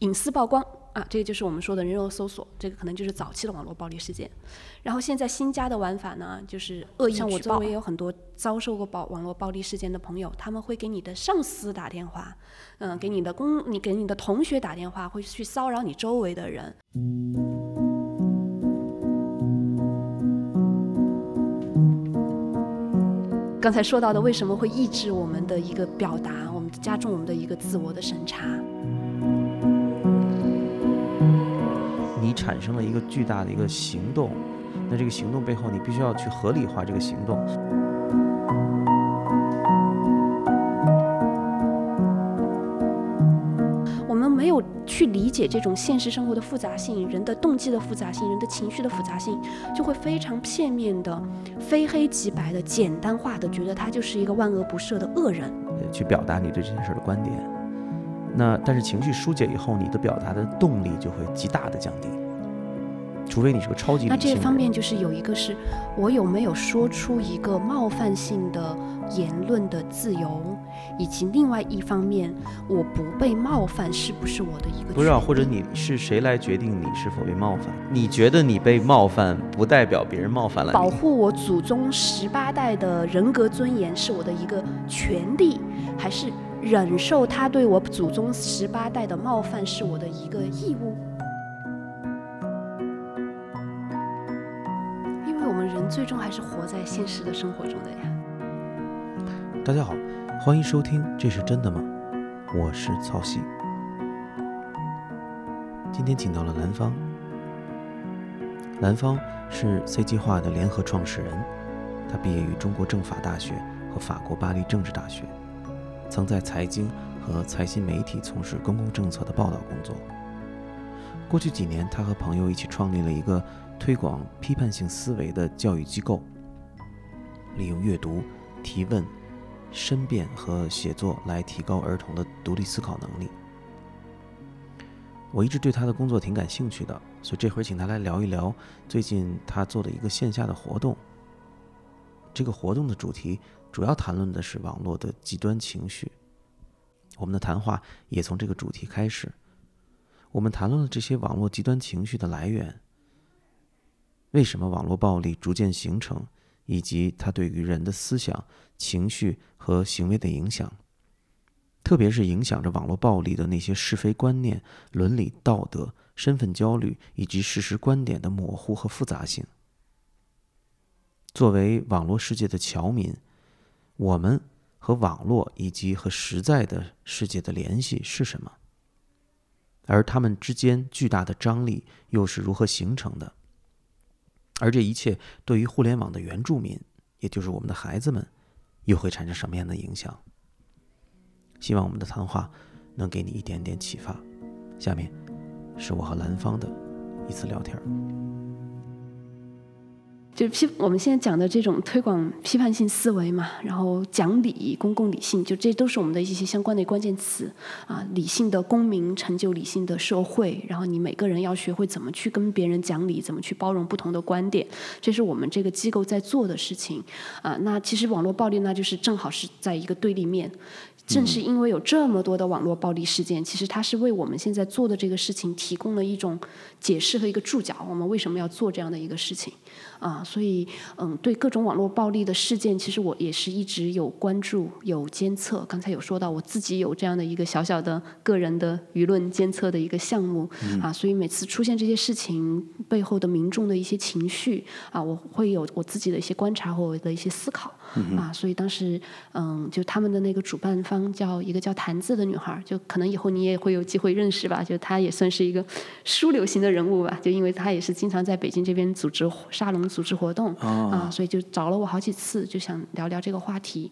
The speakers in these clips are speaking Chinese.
隐私曝光啊，这个就是我们说的人肉搜索，这个可能就是早期的网络暴力事件。然后现在新加的玩法呢，就是恶意像我周围也有很多遭受过暴网络暴力事件的朋友，他们会给你的上司打电话，嗯，给你的公你给你的同学打电话，会去骚扰你周围的人。刚才说到的，为什么会抑制我们的一个表达，我们加重我们的一个自我的审查？产生了一个巨大的一个行动，那这个行动背后，你必须要去合理化这个行动。我们没有去理解这种现实生活的复杂性、人的动机的复杂性、人的情绪的复杂性，就会非常片面的、非黑即白的、简单化的，觉得他就是一个万恶不赦的恶人。去表达你对这件事的观点，那但是情绪疏解以后，你的表达的动力就会极大的降低。除非你是个超级那这方面就是有一个是，我有没有说出一个冒犯性的言论的自由，以及另外一方面，我不被冒犯是不是我的一个？不知道，或者你是谁来决定你是否被冒犯？你觉得你被冒犯，不代表别人冒犯了你。保护我祖宗十八代的人格尊严是我的一个权利，还是忍受他对我祖宗十八代的冒犯是我的一个义务？人最终还是活在现实的生活中的呀。大家好，欢迎收听《这是真的吗》？我是曹曦。今天请到了兰芳。兰芳是 C 计划的联合创始人，他毕业于中国政法大学和法国巴黎政治大学，曾在财经和财新媒体从事公共政策的报道工作。过去几年，他和朋友一起创立了一个。推广批判性思维的教育机构，利用阅读、提问、申辩和写作来提高儿童的独立思考能力。我一直对他的工作挺感兴趣的，所以这会儿请他来聊一聊最近他做的一个线下的活动。这个活动的主题主要谈论的是网络的极端情绪。我们的谈话也从这个主题开始。我们谈论了这些网络极端情绪的来源。为什么网络暴力逐渐形成，以及它对于人的思想、情绪和行为的影响，特别是影响着网络暴力的那些是非观念、伦理道德、身份焦虑以及事实观点的模糊和复杂性。作为网络世界的侨民，我们和网络以及和实在的世界的联系是什么？而他们之间巨大的张力又是如何形成的？而这一切对于互联网的原住民，也就是我们的孩子们，又会产生什么样的影响？希望我们的谈话能给你一点点启发。下面是我和兰芳的一次聊天。就批我们现在讲的这种推广批判性思维嘛，然后讲理、公共理性，就这都是我们的一些相关的关键词啊。理性的公民成就理性的社会，然后你每个人要学会怎么去跟别人讲理，怎么去包容不同的观点，这是我们这个机构在做的事情啊。那其实网络暴力那就是正好是在一个对立面。正是因为有这么多的网络暴力事件，其实它是为我们现在做的这个事情提供了一种解释和一个注脚。我们为什么要做这样的一个事情？啊，所以嗯，对各种网络暴力的事件，其实我也是一直有关注、有监测。刚才有说到，我自己有这样的一个小小的个人的舆论监测的一个项目啊，所以每次出现这些事情背后的民众的一些情绪啊，我会有我自己的一些观察和我的一些思考啊。所以当时嗯，就他们的那个主办方。叫一个叫谭字的女孩，就可能以后你也会有机会认识吧。就她也算是一个枢纽型的人物吧。就因为她也是经常在北京这边组织沙龙、组织活动啊，所以就找了我好几次，就想聊聊这个话题。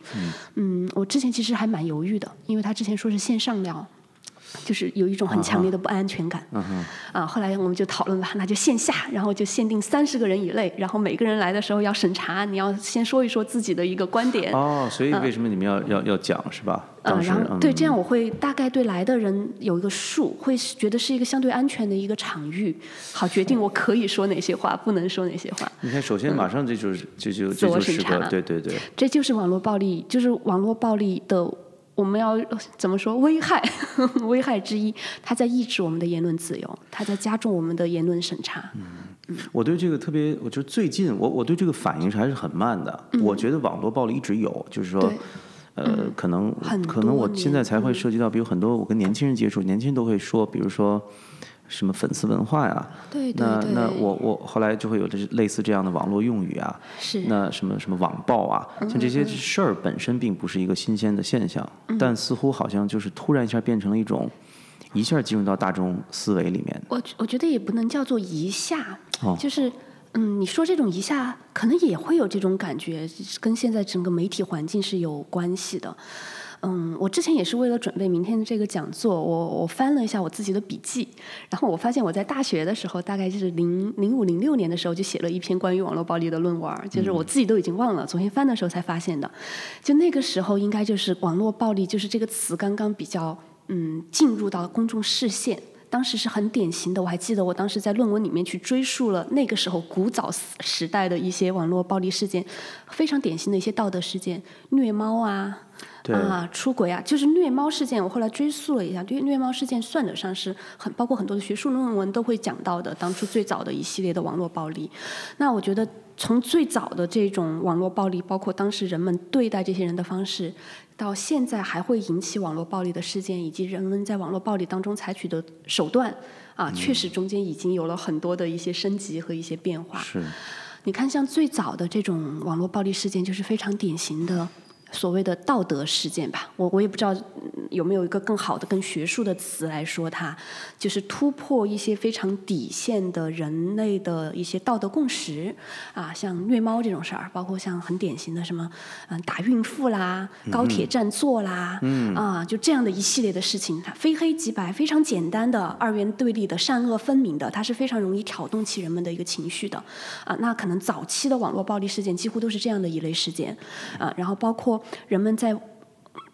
嗯，我之前其实还蛮犹豫的，因为她之前说是线上聊。就是有一种很强烈的不安全感，啊，后来我们就讨论吧，那就线下，然后就限定三十个人以内，然后每个人来的时候要审查，你要先说一说自己的一个观点。哦，所以为什么你们要要要讲是吧？嗯，然后对，这样我会大概对来的人有一个数，会觉得是一个相对安全的一个场域，好决定我可以说哪些话，不能说哪些话。你看，首先马上这就是这就自我审查，对对对，这就是网络暴力，就是网络暴力的。我们要怎么说危害？危害之一，它在抑制我们的言论自由，它在加重我们的言论审查。嗯我对这个特别，我觉得最近我我对这个反应是还是很慢的。我觉得网络暴力一直有，就是说，对呃，可能很可能我现在才会涉及到，比如很多我跟年轻人接触，年轻人都会说，比如说什么粉丝文化呀，对对对，那那我我后来就会有这类似这样的网络用语啊，是。那什么什么网暴啊，像这些事儿本身并不是一个新鲜的现象，但似乎好像就是突然一下变成了一种，一下进入到大众思维里面。我我觉得也不能叫做一下，哦。就是嗯，你说这种一下，可能也会有这种感觉，跟现在整个媒体环境是有关系的。嗯，我之前也是为了准备明天的这个讲座，我我翻了一下我自己的笔记，然后我发现我在大学的时候，大概就是零零五零六年的时候，就写了一篇关于网络暴力的论文儿，就是我自己都已经忘了，昨天翻的时候才发现的。就那个时候，应该就是网络暴力，就是这个词刚刚比较嗯进入到公众视线。当时是很典型的，我还记得我当时在论文里面去追溯了那个时候古早时代的一些网络暴力事件，非常典型的一些道德事件，虐猫啊，对啊，出轨啊，就是虐猫事件。我后来追溯了一下，对虐猫事件算得上是很包括很多的学术论文都会讲到的，当初最早的一系列的网络暴力。那我觉得从最早的这种网络暴力，包括当时人们对待这些人的方式，到现在还会引起网络暴力的事件，以及人们在网络暴力当中采取的手段啊，确实中间已经有了很多的一些升级和一些变化。是，你看，像最早的这种网络暴力事件，就是非常典型的所谓的道德事件吧。我我也不知道有没有一个更好的、更学术的词来说它，就是突破一些非常底线的人类的一些道德共识啊，像虐猫这种事儿，包括像很典型的什么嗯打孕妇啦、高铁占座啦，啊就这样的一系列的事情，它非黑即白，非常简单的二元对立的善恶分明的，它是非常容易挑动起人们的一个情绪的啊。那可能早期的网络暴力事件几乎都是这样的一类事件啊，然后包括人们在。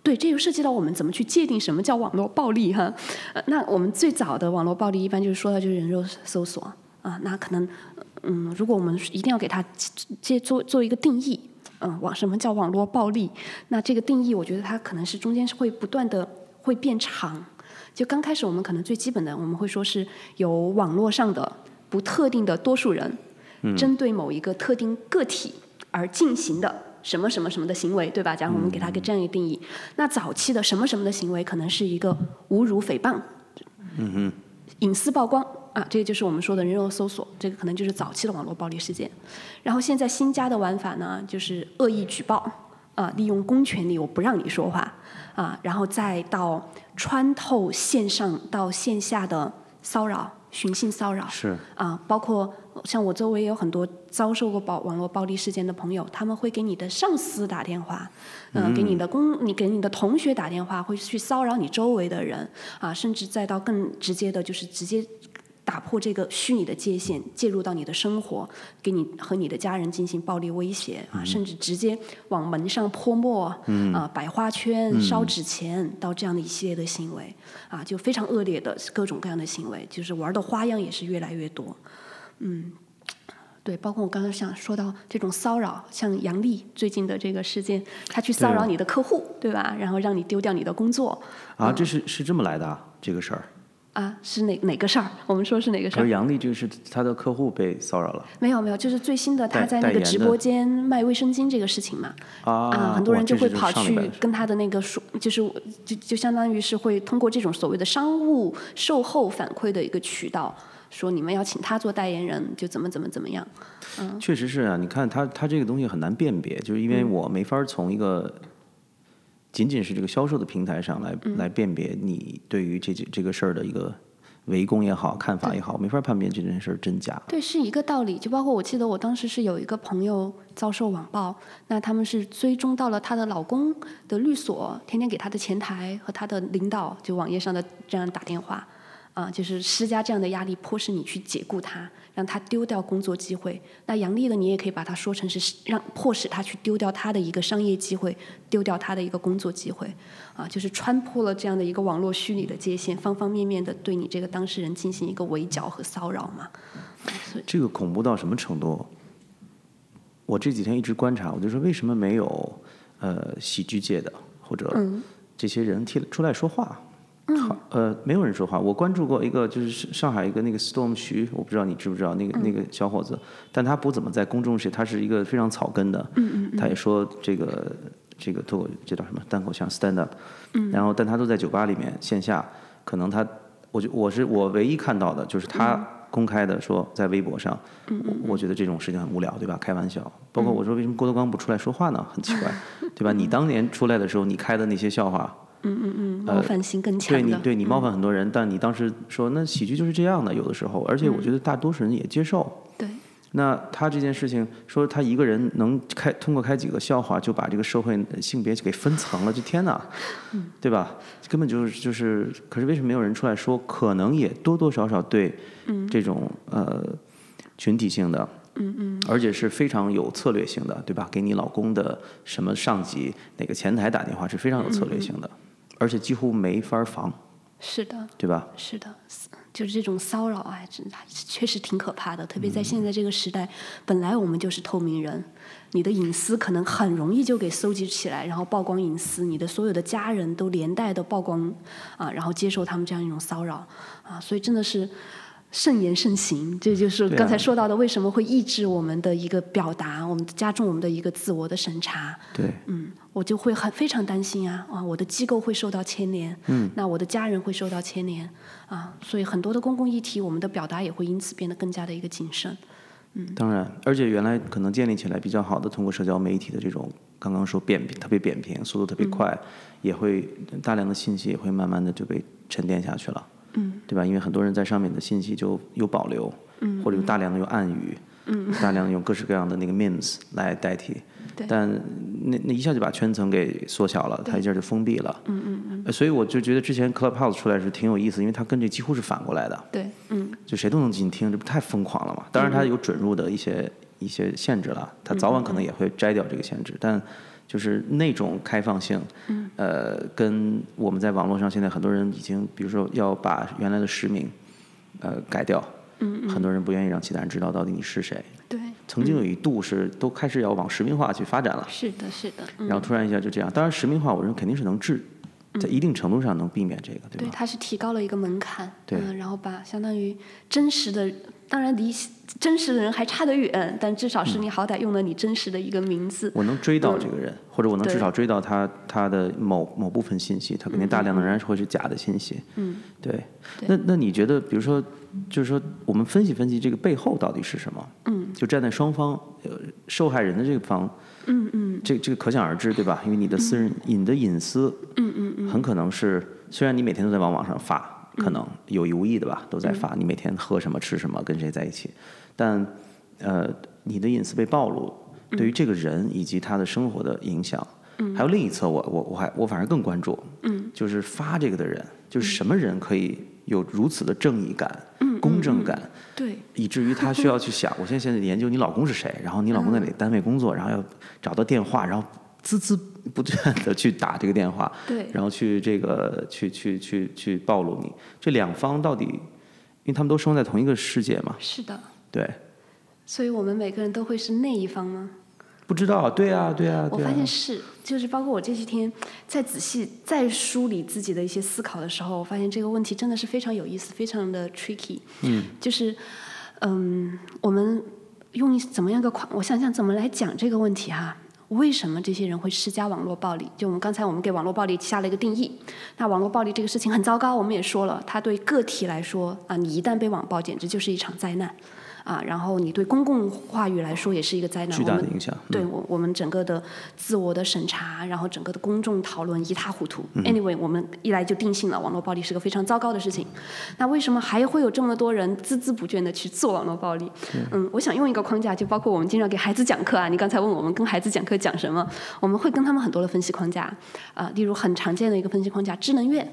对，这就涉及到我们怎么去界定什么叫网络暴力哈。呃，那我们最早的网络暴力一般就是说的就是人肉搜索啊，那可能嗯，如果我们一定要给它接做做一个定义，嗯，网什么叫网络暴力？那这个定义，我觉得它可能是中间是会不断的会变长。就刚开始我们可能最基本的，我们会说是由网络上的不特定的多数人，针对某一个特定个体而进行的什么什么什么的行为，对吧？假如我们给它一个这样一个定义，那早期的什么什么的行为，可能是一个侮辱、诽谤，隐私曝光。啊，这个就是我们说的人肉搜索，这个可能就是早期的网络暴力事件。然后现在新加的玩法呢，就是恶意举报啊，利用公权力我不让你说话。啊，然后再到穿透线上到线下的骚扰、寻衅骚扰是啊，包括像我周围也有很多遭受过暴网络暴力事件的朋友，他们会给你的上司打电话，嗯、给你的公，你给你的同学打电话，会去骚扰你周围的人啊，甚至再到更直接的，就是直接。打破这个虚拟的界限，介入到你的生活，给你和你的家人进行暴力威胁啊，甚至直接往门上泼墨，啊，摆花圈、烧纸钱，到这样的一系列的行为啊，就非常恶劣的各种各样的行为，就是玩的花样也是越来越多。嗯，对，包括我刚刚想说到这种骚扰，像杨丽最近的这个事件，她去骚扰你的客户，对吧？然后让你丢掉你的工作啊，这是是这么来的啊，这个事儿。啊，是哪哪个事儿？我们说是哪个事儿？杨丽就是他的客户被骚扰了没有没有，就是最新的他在那个直播间卖卫生巾这个事情嘛，啊很多人就会跑去跟他的那个说，就是就就相当于是会通过这种所谓的商务售后反馈的一个渠道，说你们要请他做代言人，就怎么怎么怎么样。嗯确实是啊，你看他他这个东西很难辨别，就是因为嗯我没法从一个仅仅是这个销售的平台上来、嗯来辨别你对于这这个事儿的一个围攻也好、看法也好，没法儿判别这件事儿真假。对，是一个道理。就包括我记得我当时是有一个朋友遭受网暴，那他们是追踪到了她的老公的律所，天天给她的前台和她的领导，就网页上的这样打电话，啊、就是施加这样的压力，迫使你去解雇他，让他丢掉工作机会。那杨丽的你也可以把它说成是让迫使他去丢掉他的一个商业机会，丢掉他的一个工作机会，啊，就是穿破了这样的一个网络虚拟的界限，方方面面的对你这个当事人进行一个围剿和骚扰嘛。这个恐怖到什么程度？我这几天一直观察，我就说为什么没有呃喜剧界的或者嗯这些人替出来说话。好，呃，没有人说话。我关注过一个，就是上海一个那个 Storm 徐，我不知道你知不知道那个、那个小伙子，但他不怎么在公众视野，他是一个非常草根的。嗯嗯他也说这个这个脱口这叫什么单口相声 stand up。嗯。然后，但他都在酒吧里面线下，可能他，我就我是我唯一看到的就是他公开的说在微博上，我我觉得这种事情很无聊，对吧？开玩笑。包括我说为什么郭德纲不出来说话呢？很奇怪，对吧？你当年出来的时候，你开的那些笑话。嗯嗯嗯，冒犯性更强对你，对你冒犯很多人，但你当时说那喜剧就是这样的，有的时候，而且我觉得大多数人也接受。对。那他这件事情，说他一个人能开通过开几个笑话就把这个社会性别给分层了，这天哪，对吧？根本就是就是，可是为什么没有人出来说？可能也多多少少对这种呃群体性的，嗯嗯，而且是非常有策略性的，对吧？给你老公的什么上级哪个前台打电话是非常有策略性的。而且几乎没法防，是的，对吧？是的，就是这种骚扰啊，真确实挺可怕的。特别在现在这个时代，本来我们就是透明人，你的隐私可能很容易就给搜集起来，然后曝光隐私，你的所有的家人都连带的曝光啊，然后接受他们这样一种骚扰啊，所以真的是。慎言慎行，这就是刚才说到的，为什么会抑制我们的一个表达，我们加重我们的一个自我的审查。对，嗯，我就会很非常担心啊，啊，我的机构会受到牵连，嗯，那我的家人会受到牵连，啊，所以很多的公共议题，我们的表达也会因此变得更加的一个谨慎。嗯，当然，而且原来可能建立起来比较好的，通过社交媒体的这种，刚刚说扁平，特别扁平，速度特别快，也会大量的信息也会慢慢的就被沉淀下去了。嗯，对吧？因为很多人在上面的信息就有保留，嗯，或者有大量的用暗语，嗯，大量用各式各样的那个 memes 来代替，对，但那那一下就把圈层给缩小了，它一下就封闭了，嗯嗯嗯，所以我就觉得之前 Clubhouse 出来是挺有意思，因为它跟这几乎是反过来的，对，嗯，就谁都能进听，这不太疯狂了嘛？当然它有准入的一些一些限制了，它早晚可能也会摘掉这个限制，但。就是那种开放性，呃，跟我们在网络上现在很多人已经，比如说要把原来的实名，呃，改掉，很多人不愿意让其他人知道到底你是谁。对。曾经有一度是都开始要往实名化去发展了。是的，是的。然后突然一下就这样，当然实名化我认为肯定是能治，在一定程度上能避免这个，对吧？对，它是提高了一个门槛，对，然后把相当于真实的。当然离真实的人还差得远，但至少是你好歹用了你真实的一个名字。我能追到这个人，或者我能至少追到他他的某某部分信息，他肯定大量的仍然是会是假的信息。嗯，对。那那你觉得，比如说，就是说，我们分析分析这个背后到底是什么？嗯，就站在双方，呃，受害人的这个方，嗯嗯，这这个可想而知，对吧？因为你的私人、你的隐私，嗯嗯嗯，很可能是，虽然你每天都在往网上发。可能有意无意的吧，都在发你每天喝什么、吃什么、跟谁在一起，但呃，你的隐私被暴露，对于这个人以及他的生活的影响，还有另一侧，我我我还我反而更关注，嗯。就是发这个的人，就是什么人可以有如此的正义感、公正感，对，以至于他需要去想，我现在现在研究你老公是谁，然后你老公在哪个单位工作，然后要找到电话，然后。孜孜不倦的去打这个电话，对，然后去这个去去去去暴露你，这两方到底，因为他们都生活在同一个世界嘛，是的，对，所以我们每个人都会是那一方吗？不知道，对啊，对啊，我发现是，就是包括我这些天在仔细再梳理自己的一些思考的时候，我发现这个问题真的是非常有意思，非常的 tricky，嗯，就是嗯，我们用怎么样个框，我想想怎么来讲这个问题哈。为什么这些人会施加网络暴力？就我们刚才我们给网络暴力下了一个定义。那网络暴力这个事情很糟糕，我们也说了，它对个体来说啊，你一旦被网暴，简直就是一场灾难。啊，然后你对公共话语来说也是一个灾难，巨大的影响。对我，我们整个的自我的审查，然后整个的公众讨论一塌糊涂。Anyway，我们一来就定性了网络暴力是个非常糟糕的事情。那为什么还会有这么多人孜孜不倦的去做网络暴力？嗯，我想用一个框架，就包括我们经常给孩子讲课啊。你刚才问我们跟孩子讲课讲什么，我们会跟他们很多的分析框架啊，例如很常见的一个分析框架，知能愿，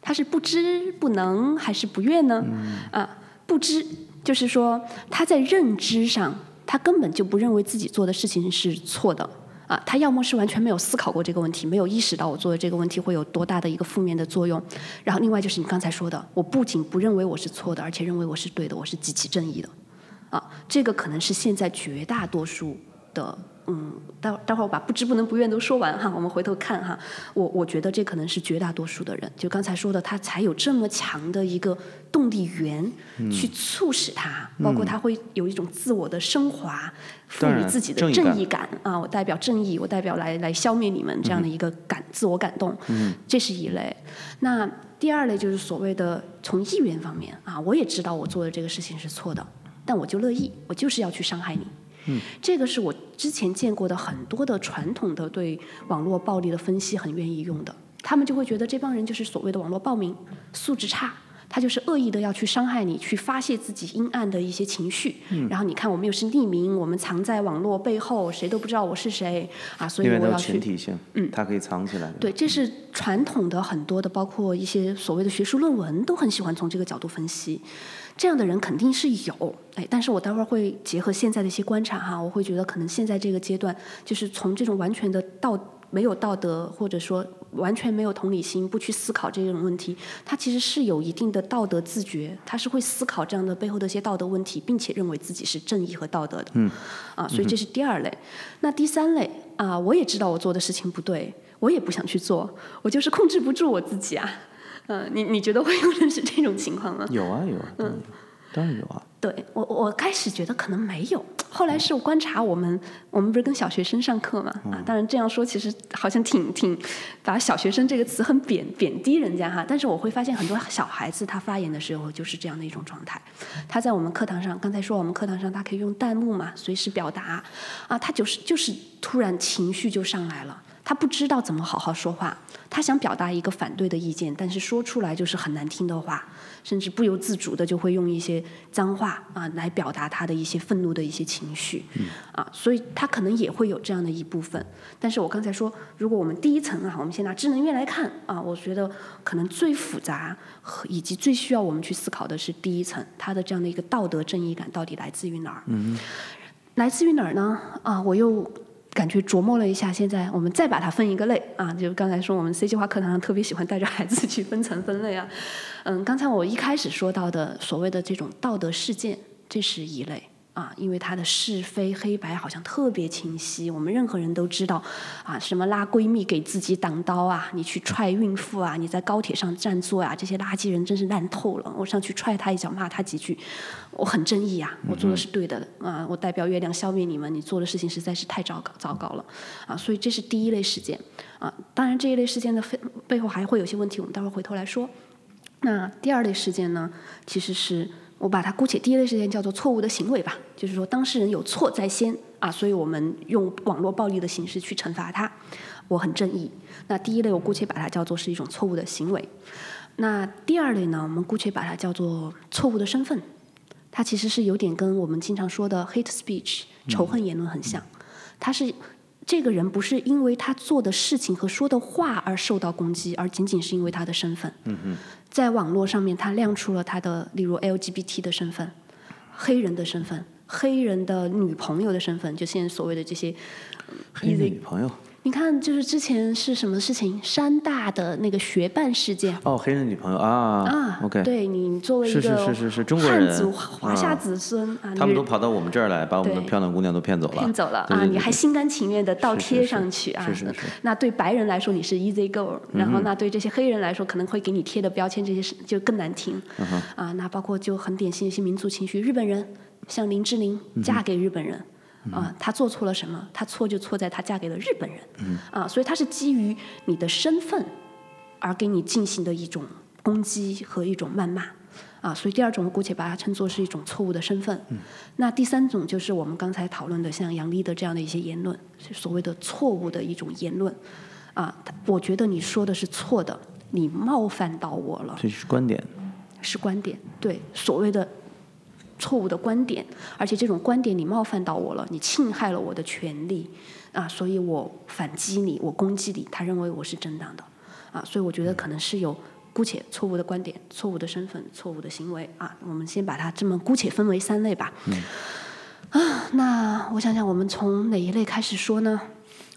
他是不知不能还是不愿呢？啊，不知。就是说，他在认知上，他根本就不认为自己做的事情是错的啊。他要么是完全没有思考过这个问题，没有意识到我做的这个问题会有多大的一个负面的作用。然后，另外就是你刚才说的，我不仅不认为我是错的，而且认为我是对的，我是极其正义的啊。这个可能是现在绝大多数的嗯，待待会儿我把不知不能不愿都说完哈，我们回头看哈。我我觉得这可能是绝大多数的人，就刚才说的，他才有这么强的一个动力源，去促使他，包括他会有一种自我的升华，赋予自己的正义感啊，我代表正义，我代表来来消灭你们这样的一个感自我感动，这是一类。那第二类就是所谓的从意愿方面啊，我也知道我做的这个事情是错的，但我就乐意，我就是要去伤害你。嗯，这个是我之前见过的很多的传统的对网络暴力的分析很愿意用的，他们就会觉得这帮人就是所谓的网络暴民，素质差，他就是恶意的要去伤害你，去发泄自己阴暗的一些情绪。嗯，然后你看我们又是匿名，我们藏在网络背后，谁都不知道我是谁啊，所以我要去。群体性，嗯，他可以藏起来。对，这是传统的很多的，包括一些所谓的学术论文都很喜欢从这个角度分析。这样的人肯定是有，哎，但是我待会儿会结合现在的一些观察哈，我会觉得可能现在这个阶段，就是从这种完全的道没有道德，或者说完全没有同理心，不去思考这种问题，他其实是有一定的道德自觉，他是会思考这样的背后的一些道德问题，并且认为自己是正义和道德的，嗯，啊，所以这是第二类。那第三类啊，我也知道我做的事情不对，我也不想去做，我就是控制不住我自己啊。嗯，你你觉得会有人是这种情况吗？有啊有啊，嗯，当然有啊。对我我开始觉得可能没有，后来是我观察我们我们不是跟小学生上课嘛啊，当然这样说其实好像挺挺把小学生这个词很贬贬低人家哈，但是我会发现很多小孩子他发言的时候就是这样的一种状态，他在我们课堂上刚才说我们课堂上他可以用弹幕嘛随时表达啊，他就是就是突然情绪就上来了。他不知道怎么好好说话，他想表达一个反对的意见，但是说出来就是很难听的话，甚至不由自主的就会用一些脏话啊来表达他的一些愤怒的一些情绪，啊，所以他可能也会有这样的一部分。但是我刚才说，如果我们第一层啊，我们先拿智能院来看啊，我觉得可能最复杂和以及最需要我们去思考的是第一层，他的这样的一个道德正义感到底来自于哪儿？来自于哪儿呢？啊，我又。感觉琢磨了一下，现在我们再把它分一个类啊，就刚才说我们 C 计划课堂上特别喜欢带着孩子去分层分类啊。嗯，刚才我一开始说到的所谓的这种道德事件，这是一类。啊，因为他的是非黑白好像特别清晰，我们任何人都知道，啊，什么拉闺蜜给自己挡刀啊，你去踹孕妇啊，你在高铁上占座啊，这些垃圾人真是烂透了，我上去踹他一脚，骂他几句，我很正义啊，我做的是对的，啊，我代表月亮消灭你们，你做的事情实在是太糟糕糟糕了，啊，所以这是第一类事件，啊，当然这一类事件的背背后还会有些问题，我们待会儿回头来说。那第二类事件呢，其实是。我把它姑且第一类事件叫做错误的行为吧，就是说当事人有错在先啊，所以我们用网络暴力的形式去惩罚他，我很正义。那第一类我姑且把它叫做是一种错误的行为。那第二类呢，我们姑且把它叫做错误的身份，它其实是有点跟我们经常说的 hate speech 仇恨言论很像，它是。这个人不是因为他做的事情和说的话而受到攻击，而仅仅是因为他的身份。在网络上面，他亮出了他的，例如 LGBT 的身份、黑人的身份、黑人的女朋友的身份，就现在所谓的这些黑人女朋友。你看，就是之前是什么事情？山大的那个学办事件。哦，黑人女朋友啊。啊，OK。对你作为一个是是是是中国人，汉族华夏子孙啊，他们都跑到我们这儿来，把我们的漂亮姑娘都骗走了。骗走了啊！你还心甘情愿的倒贴上去啊？是是是。那对白人来说你是 easy go，然后那对这些黑人来说可能会给你贴的标签这些是就更难听。啊，那包括就很典型一些民族情绪，日本人像林志玲嫁给日本人。啊，她做错了什么？她错就错在她嫁给了日本人。啊，所以她是基于你的身份而给你进行的一种攻击和一种谩骂。啊，所以第二种我姑且把它称作是一种错误的身份。那第三种就是我们刚才讨论的像杨丽的这样的一些言论，所谓的错误的一种言论。啊，我觉得你说的是错的，你冒犯到我了。这是观点。是观点，对所谓的。错误的观点，而且这种观点你冒犯到我了，你侵害了我的权利，啊，所以我反击你，我攻击你，他认为我是正当的，啊，所以我觉得可能是有姑且错误的观点、错误的身份、错误的行为，啊，我们先把它这么姑且分为三类吧。啊，那我想想，我们从哪一类开始说呢？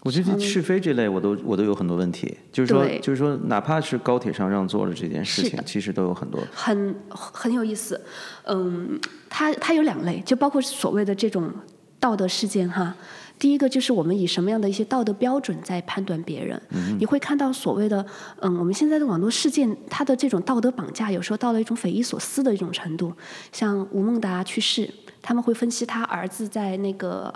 我觉得是非这类，我都我都有很多问题，就是说，就是说，哪怕是高铁上让座的这件事情，其实都有很多很很有意思。嗯，它它有两类，就包括所谓的这种道德事件哈。第一个就是我们以什么样的一些道德标准在判断别人。你会看到所谓的，嗯，我们现在的网络事件，它的这种道德绑架，有时候到了一种匪夷所思的一种程度。像吴孟达去世，他们会分析他儿子在那个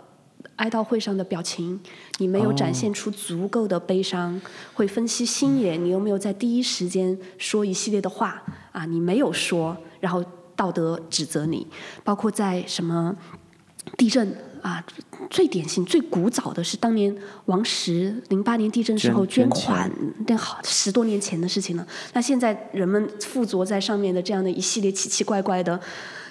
哀悼会上的表情，你没有展现出足够的悲伤；会分析星爷，你有没有在第一时间说一系列的话啊？你没有说，然后道德指责你，包括在什么地震。啊，最典型、最古早的是当年王石零八年地震时候捐款，那好十多年前的事情了。那现在人们附着在上面的这样的一系列奇奇怪怪的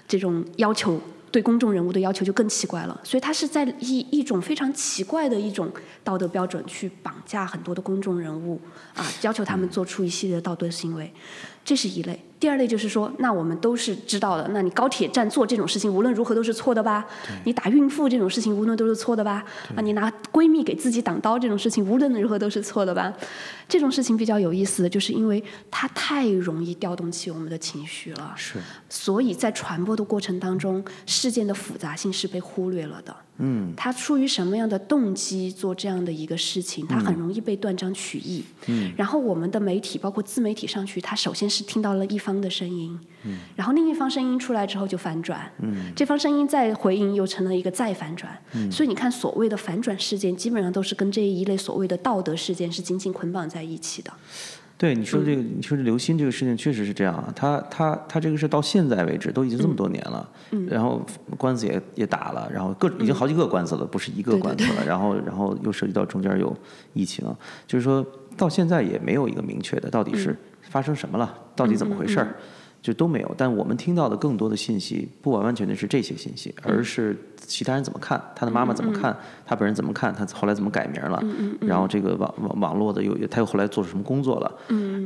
这种要求，对公众人物的要求就更奇怪了。所以他是在一一种非常奇怪的一种道德标准去绑架很多的公众人物，啊，要求他们做出一系列的道德行为，这是一类。第二类就是说，那我们都是知道的。那你高铁站做这种事情，无论如何都是错的吧？你打孕妇这种事情，无论都是错的吧？啊，你拿闺蜜给自己挡刀这种事情，无论如何都是错的吧？这种事情比较有意思的就是因为它太容易调动起我们的情绪了。是。所以在传播的过程当中，事件的复杂性是被忽略了的。嗯。他出于什么样的动机做这样的一个事情？他很容易被断章取义。嗯。然后我们的媒体，包括自媒体上去，他首先是听到了一方。的声音，然后另一方声音出来之后就反转，这方声音再回应又成了一个再反转，所以你看所谓的反转事件，基本上都是跟这一类所谓的道德事件是紧紧捆绑在一起的。对你说这个，你说这刘鑫这个事情确实是这样啊，他他他这个事到现在为止都已经这么多年了，然后官司也也打了，然后各已经好几个官司了，不是一个官司了，然后然后又涉及到中间有疫情，就是说到现在也没有一个明确的到底是。发生什么了？到底怎么回事儿？就都没有。但我们听到的更多的信息，不完完全全是这些信息，而是其他人怎么看，他的妈妈怎么看，他本人怎么看，他后来怎么改名了，然后这个网网网络的又他又后来做什么工作了？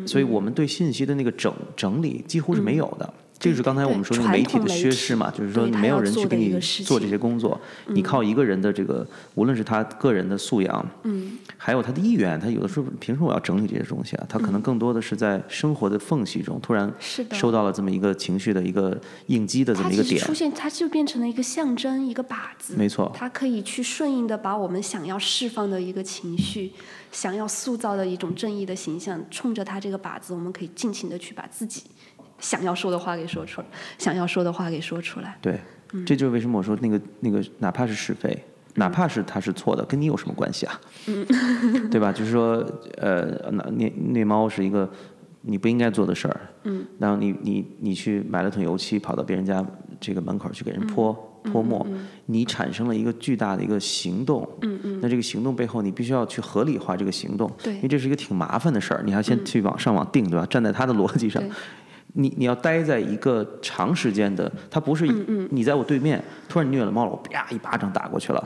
所以我们对信息的那个整整理几乎是没有的。这个是刚才我们说的媒体的缺失嘛，就是说没有人去给你做这些工作，你靠一个人的这个，无论是他个人的素养，嗯，还有他的意愿，他有的时候凭什么我要整理这些东西啊？他可能更多的是在生活的缝隙中突然收到了这么一个情绪的一个应激的这么一个点，出现，它就变成了一个象征，一个靶子，没错，它可以去顺应的把我们想要释放的一个情绪，想要塑造的一种正义的形象，冲着它这个靶子，我们可以尽情的去把自己。想要说的话给说出来，想要说的话给说出来。对，这就是为什么我说那个那个，哪怕是是非，哪怕是他是错的，跟你有什么关系啊？嗯，对吧？就是说，呃，那那那猫是一个你不应该做的事儿。嗯。然后你你你去买了桶油漆，跑到别人家这个门口去给人泼泼墨，你产生了一个巨大的一个行动。嗯嗯。那这个行动背后，你必须要去合理化这个行动。对。因为这是一个挺麻烦的事儿，你还先去网上网定，对吧？站在他的逻辑上。你你要待在一个长时间的，他不是你在我对面，突然虐了猫了，我啪一巴掌打过去了，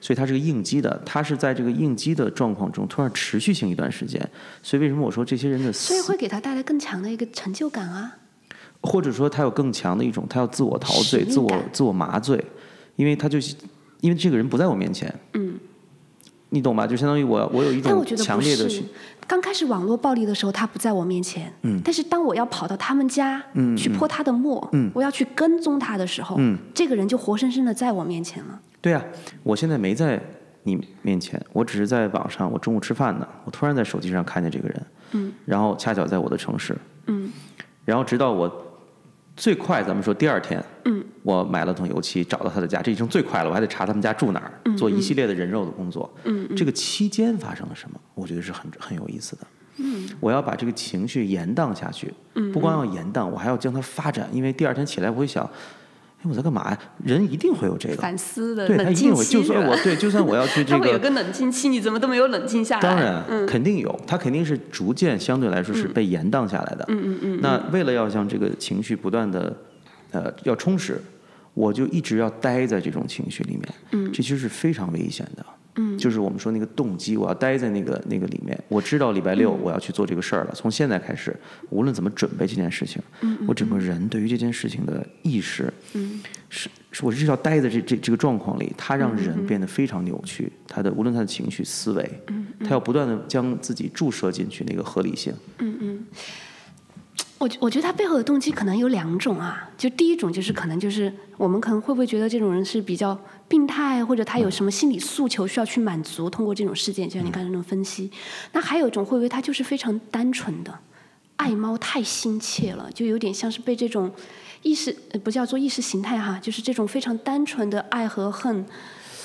所以它是个应激的，它是在这个应激的状况中突然持续性一段时间，所以为什么我说这些人的，所以会给他带来更强的一个成就感啊，或者说他有更强的一种，他要自我陶醉、自我自我麻醉，因为他就因为这个人不在我面前，嗯，你懂吧？就相当于我我有一种强烈的。刚开始网络暴力的时候，他不在我面前。嗯。但是当我要跑到他们家，嗯，去泼他的墨，嗯，我要去跟踪他的时候，嗯，这个人就活生生的在我面前了。对啊，我现在没在你面前，我只是在网上。我中午吃饭呢，我突然在手机上看见这个人，嗯，然后恰巧在我的城市，嗯，然后直到我最快，咱们说第二天，嗯，我买了桶油漆，找到他的家，这已经最快了。我还得查他们家住哪儿，做一系列的人肉的工作。嗯，这个期间发生了什么？我觉得是很很有意思的。嗯，我要把这个情绪延宕下去。嗯，不光要延宕，我还要将它发展。因为第二天起来，我会想，哎，我在干嘛呀？人一定会有这个反思的对他一定会。就算我对，就算我要去这个，他会有个冷静期，你怎么都没有冷静下来？当然，肯定有。他肯定是逐渐相对来说是被延宕下来的。嗯嗯嗯。那为了要让这个情绪不断的呃要充实，我就一直要待在这种情绪里面。嗯，这其实是非常危险的。嗯，就是我们说那个动机，我要待在那个那个里面。我知道礼拜六我要去做这个事儿了。从现在开始，无论怎么准备这件事情，我整个人对于这件事情的意识，是是，我是要待在这这这个状况里。它让人变得非常扭曲，他的无论他的情绪、思维，他要不断的将自己注射进去那个合理性。嗯嗯。我觉我觉得他背后的动机可能有两种啊，就第一种就是可能就是我们可能会不会觉得这种人是比较病态，或者他有什么心理诉求需要去满足，通过这种事件，就像你刚才那种分析。那还有一种会不会他就是非常单纯的爱猫太心切了，就有点像是被这种意识呃不叫做意识形态哈，就是这种非常单纯的爱和恨。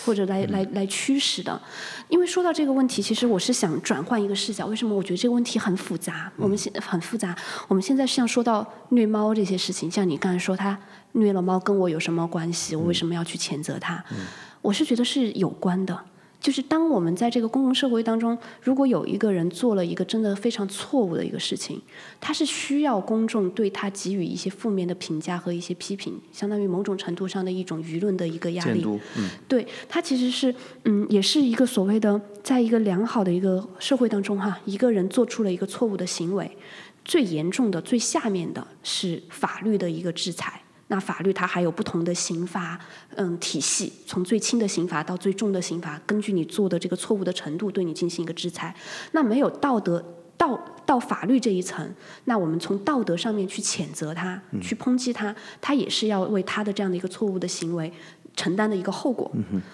或者来来来驱使的，因为说到这个问题，其实我是想转换一个视角。为什么我觉得这个问题很复杂？我们现很复杂。我们现在像说到虐猫这些事情，像你刚才说他虐了猫，跟我有什么关系？我为什么要去谴责他？我是觉得是有关的。就是当我们在这个公共社会当中，如果有一个人做了一个真的非常错误的一个事情，他是需要公众对他给予一些负面的评价和一些批评，相当于某种程度上的一种舆论的一个压力。嗯，对他其实是嗯，也是一个所谓的，在一个良好的一个社会当中哈，一个人做出了一个错误的行为，最严重的、最下面的是法律的一个制裁。那法律它还有不同的刑罚，嗯，体系，从最轻的刑罚到最重的刑罚，根据你做的这个错误的程度，对你进行一个制裁。那没有道德到到法律这一层，那我们从道德上面去谴责他，去抨击他，他也是要为他的这样的一个错误的行为承担的一个后果。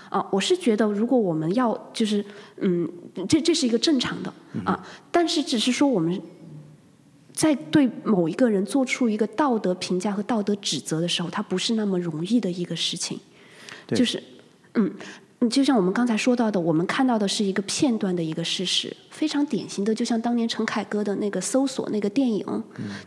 啊，我是觉得，如果我们要就是，嗯，这这是一个正常的啊，但是只是说我们。在对某一个人做出一个道德评价和道德指责的时候，它不是那么容易的一个事情。就是，嗯，就像我们刚才说到的，我们看到的是一个片段的一个事实，非常典型的，就像当年陈凯歌的那个搜索那个电影，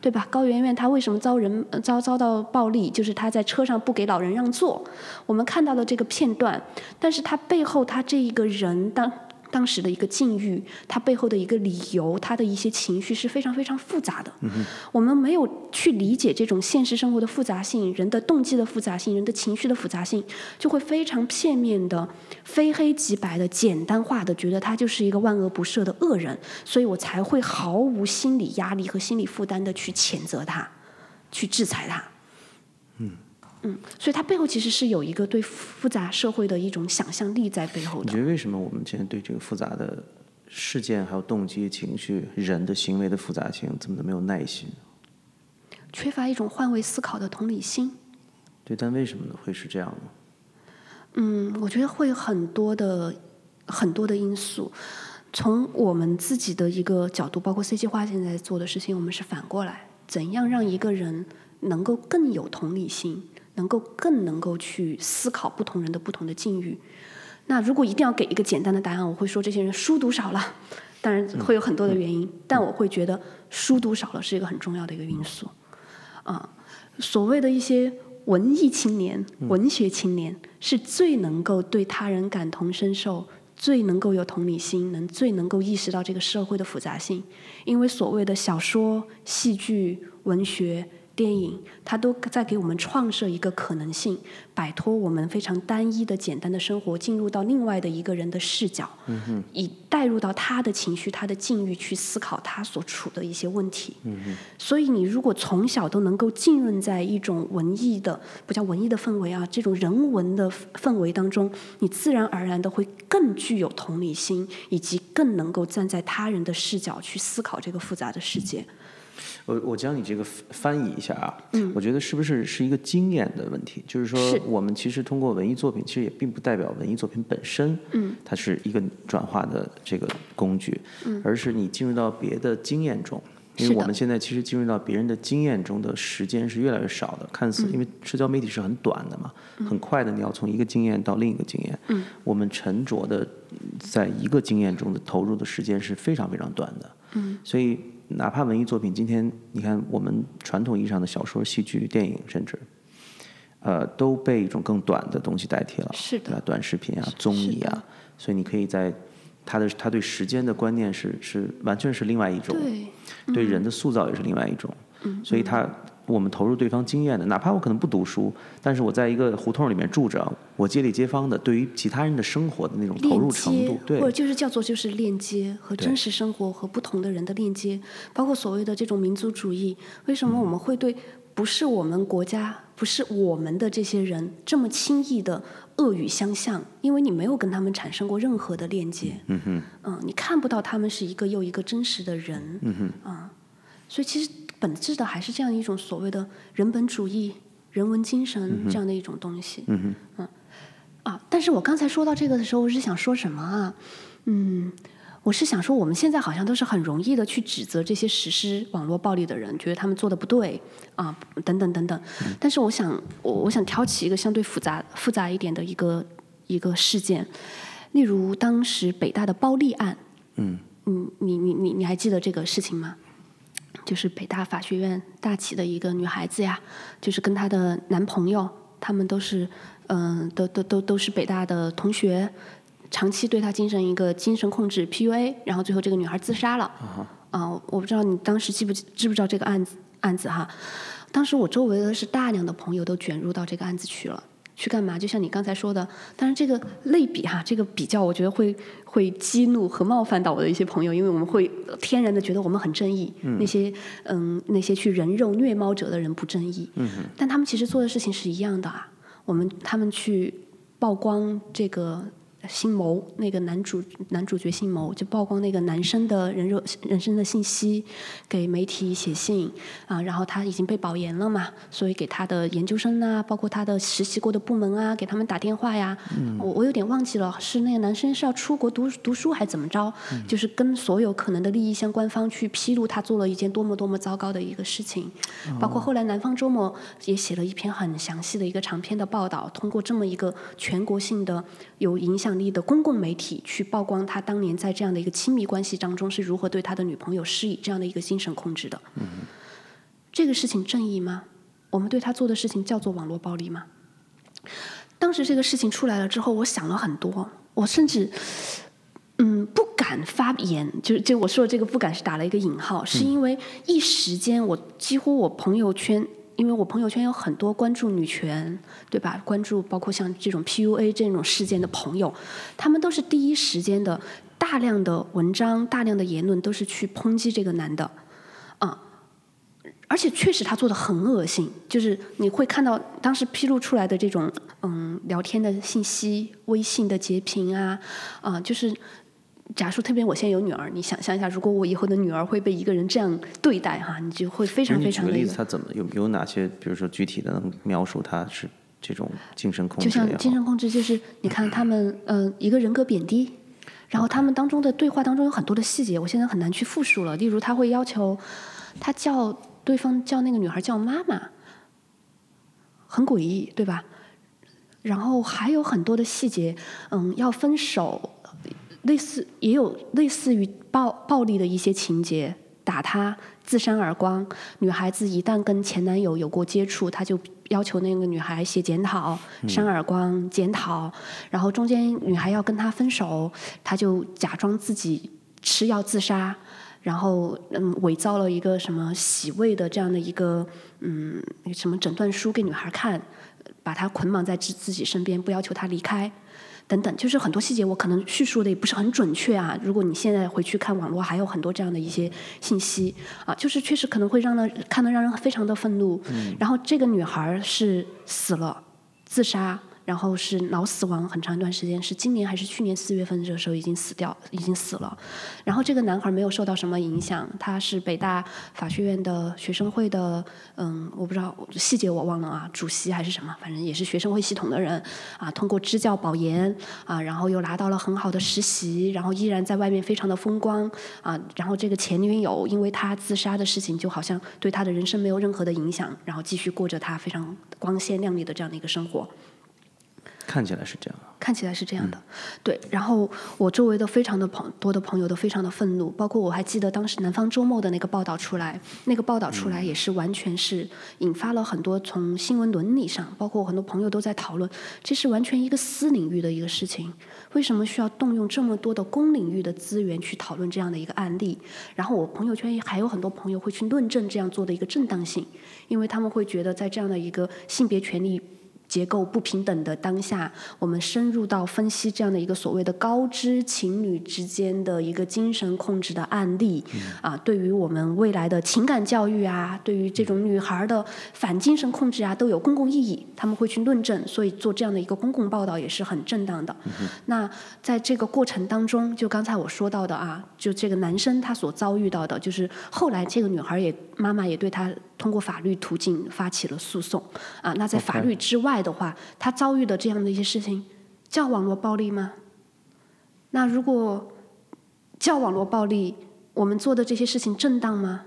对吧？高圆圆她为什么遭人遭遭到暴力？就是她在车上不给老人让座。我们看到了这个片段，但是她背后她这一个人当。当时的一个境遇，他背后的一个理由，他的一些情绪是非常非常复杂的。我们没有去理解这种现实生活的复杂性、人的动机的复杂性、人的情绪的复杂性，就会非常片面的、非黑即白的、简单化的觉得他就是一个万恶不赦的恶人，所以我才会毫无心理压力和心理负担的去谴责他，去制裁他。嗯。嗯，所以它背后其实是有一个对复杂社会的一种想象力在背后的。你觉得为什么我们现在对这个复杂的事件、还有动机、情绪、人的行为的复杂性，这么的没有耐心？缺乏一种换位思考的同理心。对，但为什么呢？会是这样呢？嗯，我觉得会有很多的很多的因素。从我们自己的一个角度，包括 C 计划现在做的事情，我们是反过来，怎样让一个人能够更有同理心？能够更能够去思考不同人的不同的境遇。那如果一定要给一个简单的答案，我会说这些人书读少了，当然会有很多的原因，但我会觉得书读少了是一个很重要的一个因素。啊，所谓的一些文艺青年、文学青年，是最能够对他人感同身受，最能够有同理心，能最能够意识到这个社会的复杂性。因为所谓的小说、戏剧、文学。电影，它都在给我们创设一个可能性，摆脱我们非常单一的、简单的生活，进入到另外的一个人的视角，以带入到他的情绪、他的境遇去思考他所处的一些问题。所以，你如果从小都能够浸润在一种文艺的，不叫文艺的氛围啊，这种人文的氛围当中，你自然而然的会更具有同理心，以及更能够站在他人的视角去思考这个复杂的世界。我我将你这个翻译一下啊，我觉得是不是是一个经验的问题？就是说，我们其实通过文艺作品，其实也并不代表文艺作品本身，它是一个转化的这个工具，而是你进入到别的经验中。因为我们现在其实进入到别人的经验中的时间是越来越少的，看似因为社交媒体是很短的嘛，很快的，你要从一个经验到另一个经验，我们沉着的在一个经验中的投入的时间是非常非常短的，嗯。所以。哪怕文艺作品，今天你看我们传统意义上的小说、戏剧、电影，甚至，呃，都被一种更短的东西代替了，是的，短视频啊、综艺啊，所以你可以在他的他对时间的观念是是完全是另外一种，对，对人的塑造也是另外一种，嗯所以他。我们投入对方经验的，哪怕我可能不读书，但是我在一个胡同里面住着，我街里街坊的，对于其他人的生活的那种投入程度，对，或者就是叫做就是链接和真实生活和不同的人的链接，包括所谓的这种民族主义，为什么我们会对不是我们国家、不是我们的这些人这么轻易的恶语相向？因为你没有跟他们产生过任何的链接，嗯哼，嗯，你看不到他们是一个又一个真实的人，嗯哼，啊，所以其实。本质的还是这样一种所谓的人本主义、人文精神这样的一种东西。嗯嗯，啊，但是我刚才说到这个的时候，我是想说什么啊？嗯。我是想说，我们现在好像都是很容易的去指责这些实施网络暴力的人，觉得他们做的不对啊，等等等等。但是我想，我我想挑起一个相对复杂复杂一点的一个一个事件，例如当时北大的暴力案。嗯。嗯，你你你你还记得这个事情吗？就是北大法学院大几的一个女孩子呀，就是跟她的男朋友，他们都是嗯，都都都都是北大的同学。长期对她进行一个精神控制 PUA，然后最后这个女孩自杀了。啊，我不知道你当时记不知不知道这个案子案子哈？当时我周围的是大量的朋友都卷入到这个案子去了，去干嘛？就像你刚才说的，当然这个类比哈，这个比较我觉得会会激怒和冒犯到我的一些朋友，因为我们会天然的觉得我们很正义，那些嗯那些去人肉虐猫者的人不正义，但他们其实做的事情是一样的啊。我们他们去曝光这个。姓谋那个男主男主角姓谋，就曝光那个男生的人肉人生的信息，给媒体写信啊，然后他已经被保研了嘛，所以给他的研究生啊，包括他的实习过的部门啊，给他们打电话呀。我我有点忘记了，是那个男生是要出国读读书还是怎么着？就是跟所有可能的利益相关方去披露他做了一件多么多么糟糕的一个事情，包括后来南方周末也写了一篇很详细的一个长篇的报道，通过这么一个全国性的有影响。力的公共媒体去曝光他当年在这样的一个亲密关系当中是如何对他的女朋友施以这样的一个精神控制的。这个事情正义吗？我们对他做的事情叫做网络暴力吗？当时这个事情出来了之后，我想了很多，我甚至嗯不敢发言，就就我说的这个不敢是打了一个引号，是因为一时间我几乎我朋友圈。因为我朋友圈有很多关注女权，对吧？关注包括像这种 PUA 这种事件的朋友，他们都是第一时间的大量的文章、大量的言论都是去抨击这个男的，啊，而且确实他做的很恶心，就是你会看到当时披露出来的这种嗯聊天的信息、微信的截屏啊，啊，就是。假说特别我现在有女儿，你想象一下，如果我以后的女儿会被一个人这样对待哈，你就会非常非常的。举个例子，他怎么有有哪些，比如说具体的能描述他是这种精神控制？就像精神控制，就是你看他们嗯一个人格贬低，然后他们当中的对话当中有很多的细节，我现在很难去复述了。例如他会要求他叫对方叫那个女孩叫妈妈，很诡异，对吧？然后还有很多的细节，嗯，要分手。类似也有类似于暴暴力的一些情节，打他自扇耳光。女孩子一旦跟前男友有过接触，他就要求那个女孩写检讨、扇耳光、检讨。然后中间女孩要跟他分手，他就假装自己吃药自杀，然后嗯伪造了一个什么洗胃的这样的一个嗯什么诊断书给女孩看，把她捆绑在自自己身边，不要求她离开。等等，就是很多细节，我可能叙述的也不是很准确啊。如果你现在回去看网络，还有很多这样的一些信息啊，就是确实可能会让人看得让人非常的愤怒。然后这个女孩是死了，自杀。然后是脑死亡很长一段时间，是今年还是去年四月份这个时候已经死掉，已经死了。然后这个男孩没有受到什么影响，他是北大法学院的学生会的，嗯，我不知道细节我忘了啊，主席还是什么，反正也是学生会系统的人啊。通过支教保研啊，然后又拿到了很好的实习，然后依然在外面非常的风光啊。然后这个前女友因为他自杀的事情，就好像对他的人生没有任何的影响，然后继续过着他非常光鲜亮丽的这样的一个生活。看起来是这样，看起来是这样的，对。然后我周围的非常的朋多的朋友都非常的愤怒，包括我还记得当时南方周末的那个报道出来，那个报道出来也是完全是引发了很多从新闻伦理上，包括我很多朋友都在讨论，这是完全一个私领域的一个事情，为什么需要动用这么多的公领域的资源去讨论这样的一个案例？然后我朋友圈还有很多朋友会去论证这样做的一个正当性，因为他们会觉得在这样的一个性别权利。结构不平等的当下，我们深入到分析这样的一个所谓的高知情侣之间的一个精神控制的案例，啊，对于我们未来的情感教育啊，对于这种女孩的反精神控制啊，都有公共意义。他们会去论证，所以做这样的一个公共报道也是很正当的。那在这个过程当中，就刚才我说到的啊，就这个男生他所遭遇到的，就是后来这个女孩也妈妈也对他通过法律途径发起了诉讼啊。那在法律之外的话，他遭遇的这样的一些事情，叫网络暴力吗？那如果叫网络暴力，我们做的这些事情正当吗？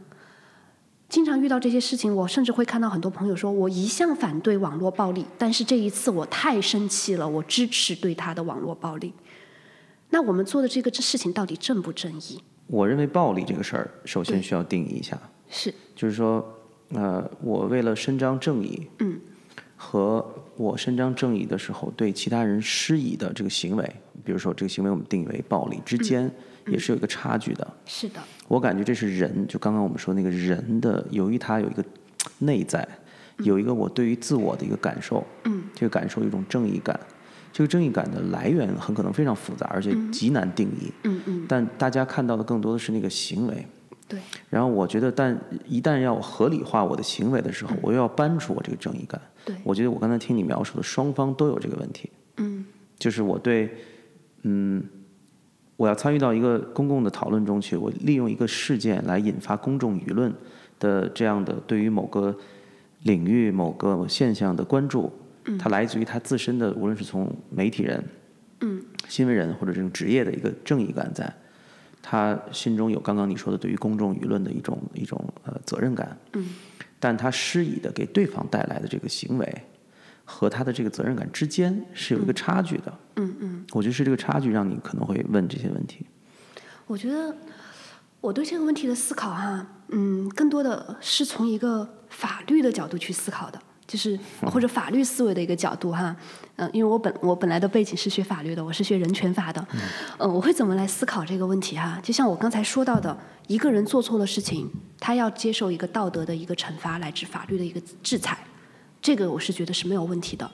经常遇到这些事情，我甚至会看到很多朋友说：“我一向反对网络暴力，但是这一次我太生气了，我支持对他的网络暴力。”那我们做的这个事情到底正不正义？我认为暴力这个事儿，首先需要定义一下，是，就是说，呃，我为了伸张正义，嗯，和我伸张正义的时候对其他人施以的这个行为，比如说这个行为我们定义为暴力之间。也是有一个差距的。是的，我感觉这是人，就刚刚我们说那个人的，由于他有一个内在，有一个我对于自我的一个感受，嗯，这个感受一种正义感，这个正义感的来源很可能非常复杂，而且极难定义，嗯嗯，但大家看到的更多的是那个行为，对，然后我觉得，但一旦要合理化我的行为的时候，我又要搬出我这个正义感，对，我觉得我刚才听你描述的双方都有这个问题，嗯，就是我对，嗯。我要参与到一个公共的讨论中去，我利用一个事件来引发公众舆论的这样的对于某个领域、某个现象的关注，它来自于他自身的，无论是从媒体人、嗯，新闻人或者这种职业的一个正义感，在他心中有刚刚你说的对于公众舆论的一种一种呃责任感，嗯，但他施以的给对方带来的这个行为。和他的这个责任感之间是有一个差距的。嗯嗯，我觉得是这个差距让你可能会问这些问题。我觉得我对这个问题的思考哈，嗯，更多的是从一个法律的角度去思考的，就是或者法律思维的一个角度哈。嗯，因为我本我本来的背景是学法律的，我是学人权法的。嗯，我会怎么来思考这个问题哈？就像我刚才说到的，一个人做错了事情，他要接受一个道德的一个惩罚，乃至法律的一个制裁。这个我是觉得是没有问题的。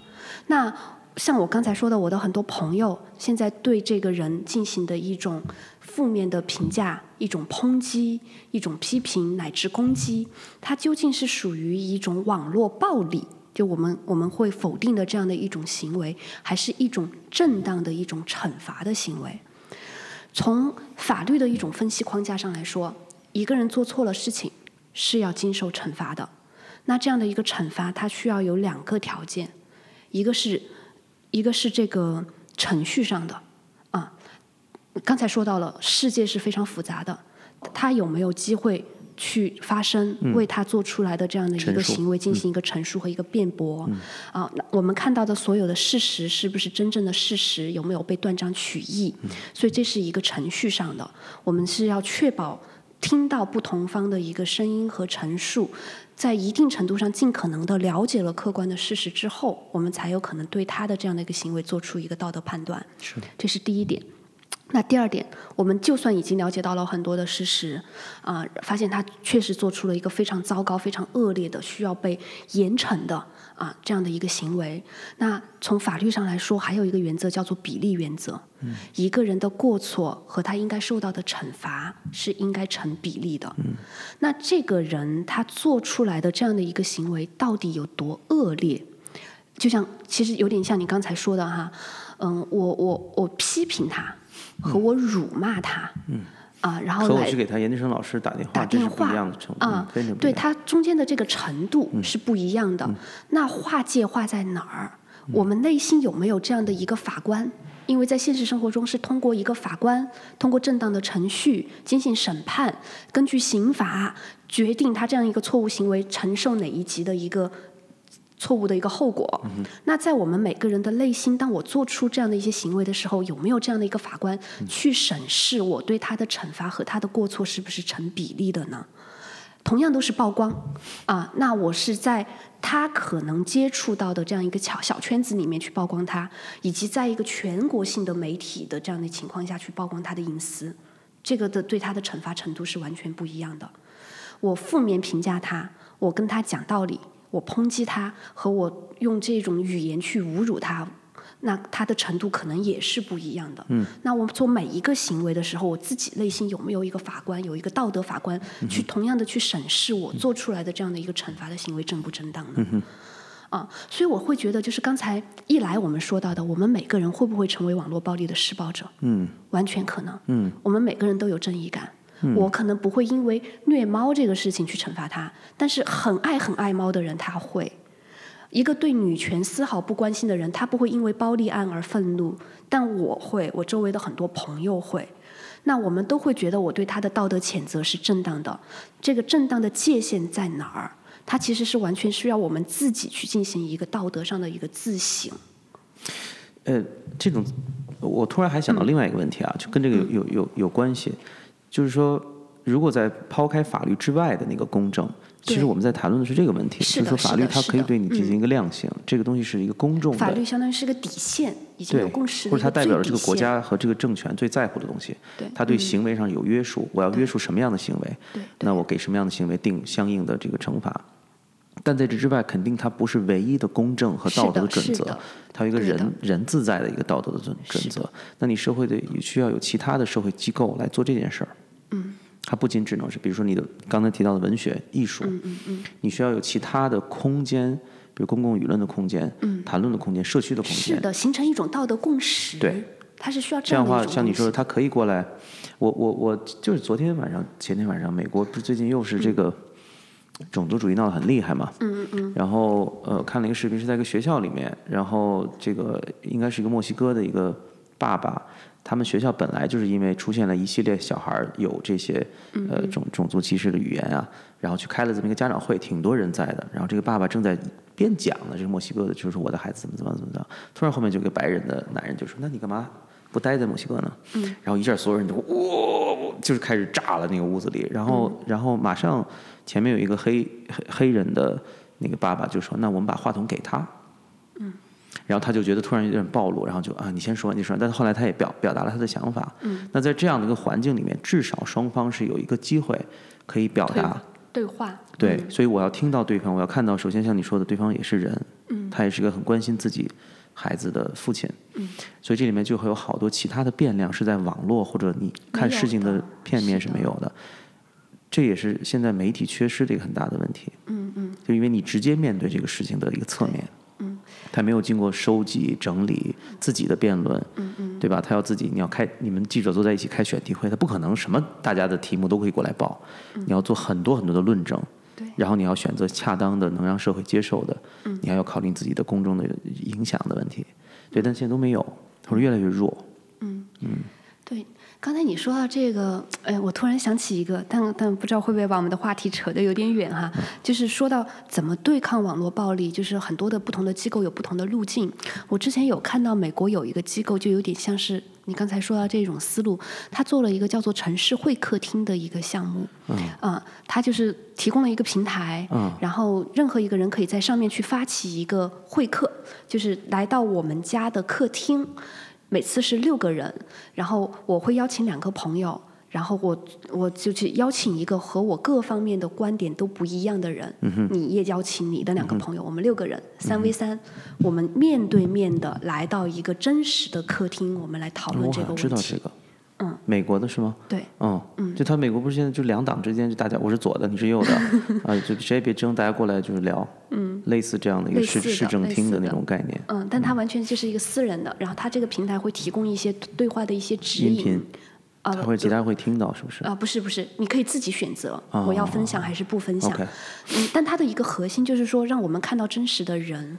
那像我刚才说的，我的很多朋友现在对这个人进行的一种负面的评价、一种抨击、一种批评乃至攻击，它究竟是属于一种网络暴力，就我们我们会否定的这样的一种行为，还是一种正当的一种惩罚的行为？从法律的一种分析框架上来说，一个人做错了事情是要经受惩罚的。那这样的一个惩罚，它需要有两个条件，一个是，一个是这个程序上的，啊，刚才说到了，世界是非常复杂的，他有没有机会去发声，为他做出来的这样的一个行为进行一个陈述和一个辩驳？啊，那我们看到的所有的事实是不是真正的事实？有没有被断章取义？所以这是一个程序上的，我们是要确保听到不同方的一个声音和陈述。在一定程度上，尽可能的了解了客观的事实之后，我们才有可能对他的这样的一个行为做出一个道德判断。是，这是第一点。那第二点，我们就算已经了解到了很多的事实，啊，发现他确实做出了一个非常糟糕、非常恶劣的、需要被严惩的啊这样的一个行为。那从法律上来说，还有一个原则叫做比例原则。嗯。一个人的过错和他应该受到的惩罚是应该成比例的。嗯。那这个人他做出来的这样的一个行为到底有多恶劣？就像其实有点像你刚才说的哈，嗯，我我我批评他。和我辱骂他，啊，然后和我去给他研究生老师打电话，打电话不一样的程度啊，对他中间的这个程度是不一样的。那划界划在哪儿？我们内心有没有这样的一个法官？因为在现实生活中是通过一个法官，通过正当的程序进行审判，根据刑法决定他这样一个错误行为承受哪一级的一个。错误的一个后果。那在我们每个人的内心，当我做出这样的一些行为的时候，有没有这样的一个法官去审视我对他的惩罚和他的过错是不是成比例的呢？同样都是曝光啊，那我是在他可能接触到的这样一个小小圈子里面去曝光他，以及在一个全国性的媒体的这样的情况下去曝光他的隐私，这个的对他的惩罚程度是完全不一样的。我负面评价他，我跟他讲道理。我抨击他和我用这种语言去侮辱他，那他的程度可能也是不一样的。嗯，那我做每一个行为的时候，我自己内心有没有一个法官，有一个道德法官，去同样的去审视我做出来的这样的一个惩罚的行为正不正当呢？啊，所以我会觉得，就是刚才一来我们说到的，我们每个人会不会成为网络暴力的施暴者？嗯完全可能。嗯我们每个人都有正义感。我可能不会因为虐猫这个事情去惩罚他，但是很爱很爱猫的人他会。一个对女权丝毫不关心的人，他不会因为暴力案而愤怒，但我会，我周围的很多朋友会。那我们都会觉得我对他的道德谴责是正当的，这个正当的界限在哪儿？它其实是完全需要我们自己去进行一个道德上的一个自省。呃，这种我突然还想到另外一个问题啊，就跟这个有有有有关系，就是说，如果在抛开法律之外的那个公正，其实我们在谈论的是这个问题，是就是说法律它可以对你进行一个量刑，这个东西是一个公众的，法律相当于是个底线，已经对，有共识或者它代表了这个国家和这个政权最在乎的东西，对。它对嗯行为上有约束，我要约束什么样的行为，那我给什么样的行为定相应的这个惩罚。但在这之外，肯定它不是唯一的公正和道德的准则，它有一个人人自在的一个道德的准准则。那你社会的也需要有其他的社会机构来做这件事儿。嗯，它不仅只能是，比如说你的刚才提到的文学、艺术，嗯嗯嗯，你需要有其他的空间，比如公共舆论的空间、嗯谈论的空间、社区的空间。是的，形成一种道德共识。对，它是需要这样的话，样的一种像你说的，东西他可以过来。我我我就是昨天晚上、前天晚上，美国不是最近又是这个种族主义闹得很厉害嘛？嗯嗯嗯，然后呃，看了一个视频，是在一个学校里面，然后这个应该是一个墨西哥的一个爸爸，他们学校本来就是因为出现了一系列小孩儿有这些呃种种族歧视的语言啊，然后去开了这么一个家长会，挺多人在的。然后这个爸爸正在边讲呢，这个墨西哥的，就是我的孩子怎么怎么怎么着，突然后面就有个白人的男人就说：“那你干嘛不待在墨西哥呢？”嗯，然后一下所有人就哇，就是开始炸了那个屋子里，然后然后马上前面有一个黑黑黑人的那个爸爸就说：“那我们把话筒给他。”然后他就觉得突然有点暴露，然后就啊，你先说，你说。但是后来他也表表达了他的想法。嗯。那在这样的一个环境里面，至少双方是有一个机会可以表达。对话。对，所以我要听到对方，我要看到，首先像你说的，对方也是人，嗯，他也是一个很关心自己孩子的父亲，嗯，所以这里面就会有好多其他的变量是在网络或者你看事情的的片面是没有的，这也是现在媒体缺失的一个很大的问题，嗯嗯，就因为你直接面对这个事情的一个侧面，嗯，他没有经过收集整理自己的辩论，嗯嗯，对吧？他要自己，你要开，你们记者坐在一起开选题会，他不可能什么大家的题目都可以过来报，你要做很多很多的论证，然后你要选择恰当的、能让社会接受的，嗯。你还要考虑自己的公众的影响的问题，对，但现在都没有，或者越来越弱，嗯。嗯。对。刚才你说到这个，哎，我突然想起一个，但但不知道会不会把我们的话题扯得有点远哈。就是说到怎么对抗网络暴力，就是很多的不同的机构有不同的路径。我之前有看到美国有一个机构，就有点像是你刚才说到这种思路，他做了一个叫做城市会客厅的一个项目。嗯啊，他就是提供了一个平台，嗯然后任何一个人可以在上面去发起一个会客，就是来到我们家的客厅，每次是六个人，然后我会邀请两个朋友。然后我我就去邀请一个和我各方面的观点都不一样的人，嗯你也邀请你的两个朋友，我们六个人三 v 三，我们面对面的来到一个真实的客厅，我们来讨论这个问题。像知道这个，嗯，美国的是吗？对，嗯，就他美国不是现在就两党之间就大家我是左的，你是右的，啊，就谁也别争，大家过来就是聊，嗯，类似这样的一个市市政厅的那种概念，嗯，但它完全就是一个私人的，然后它这个平台会提供一些对话的一些指引，啊他会其他人会听到，是不是？啊，不是不是，你可以自己选择哦。我要分享还是不分享。嗯，但它的一个核心就是说，让我们看到真实的人，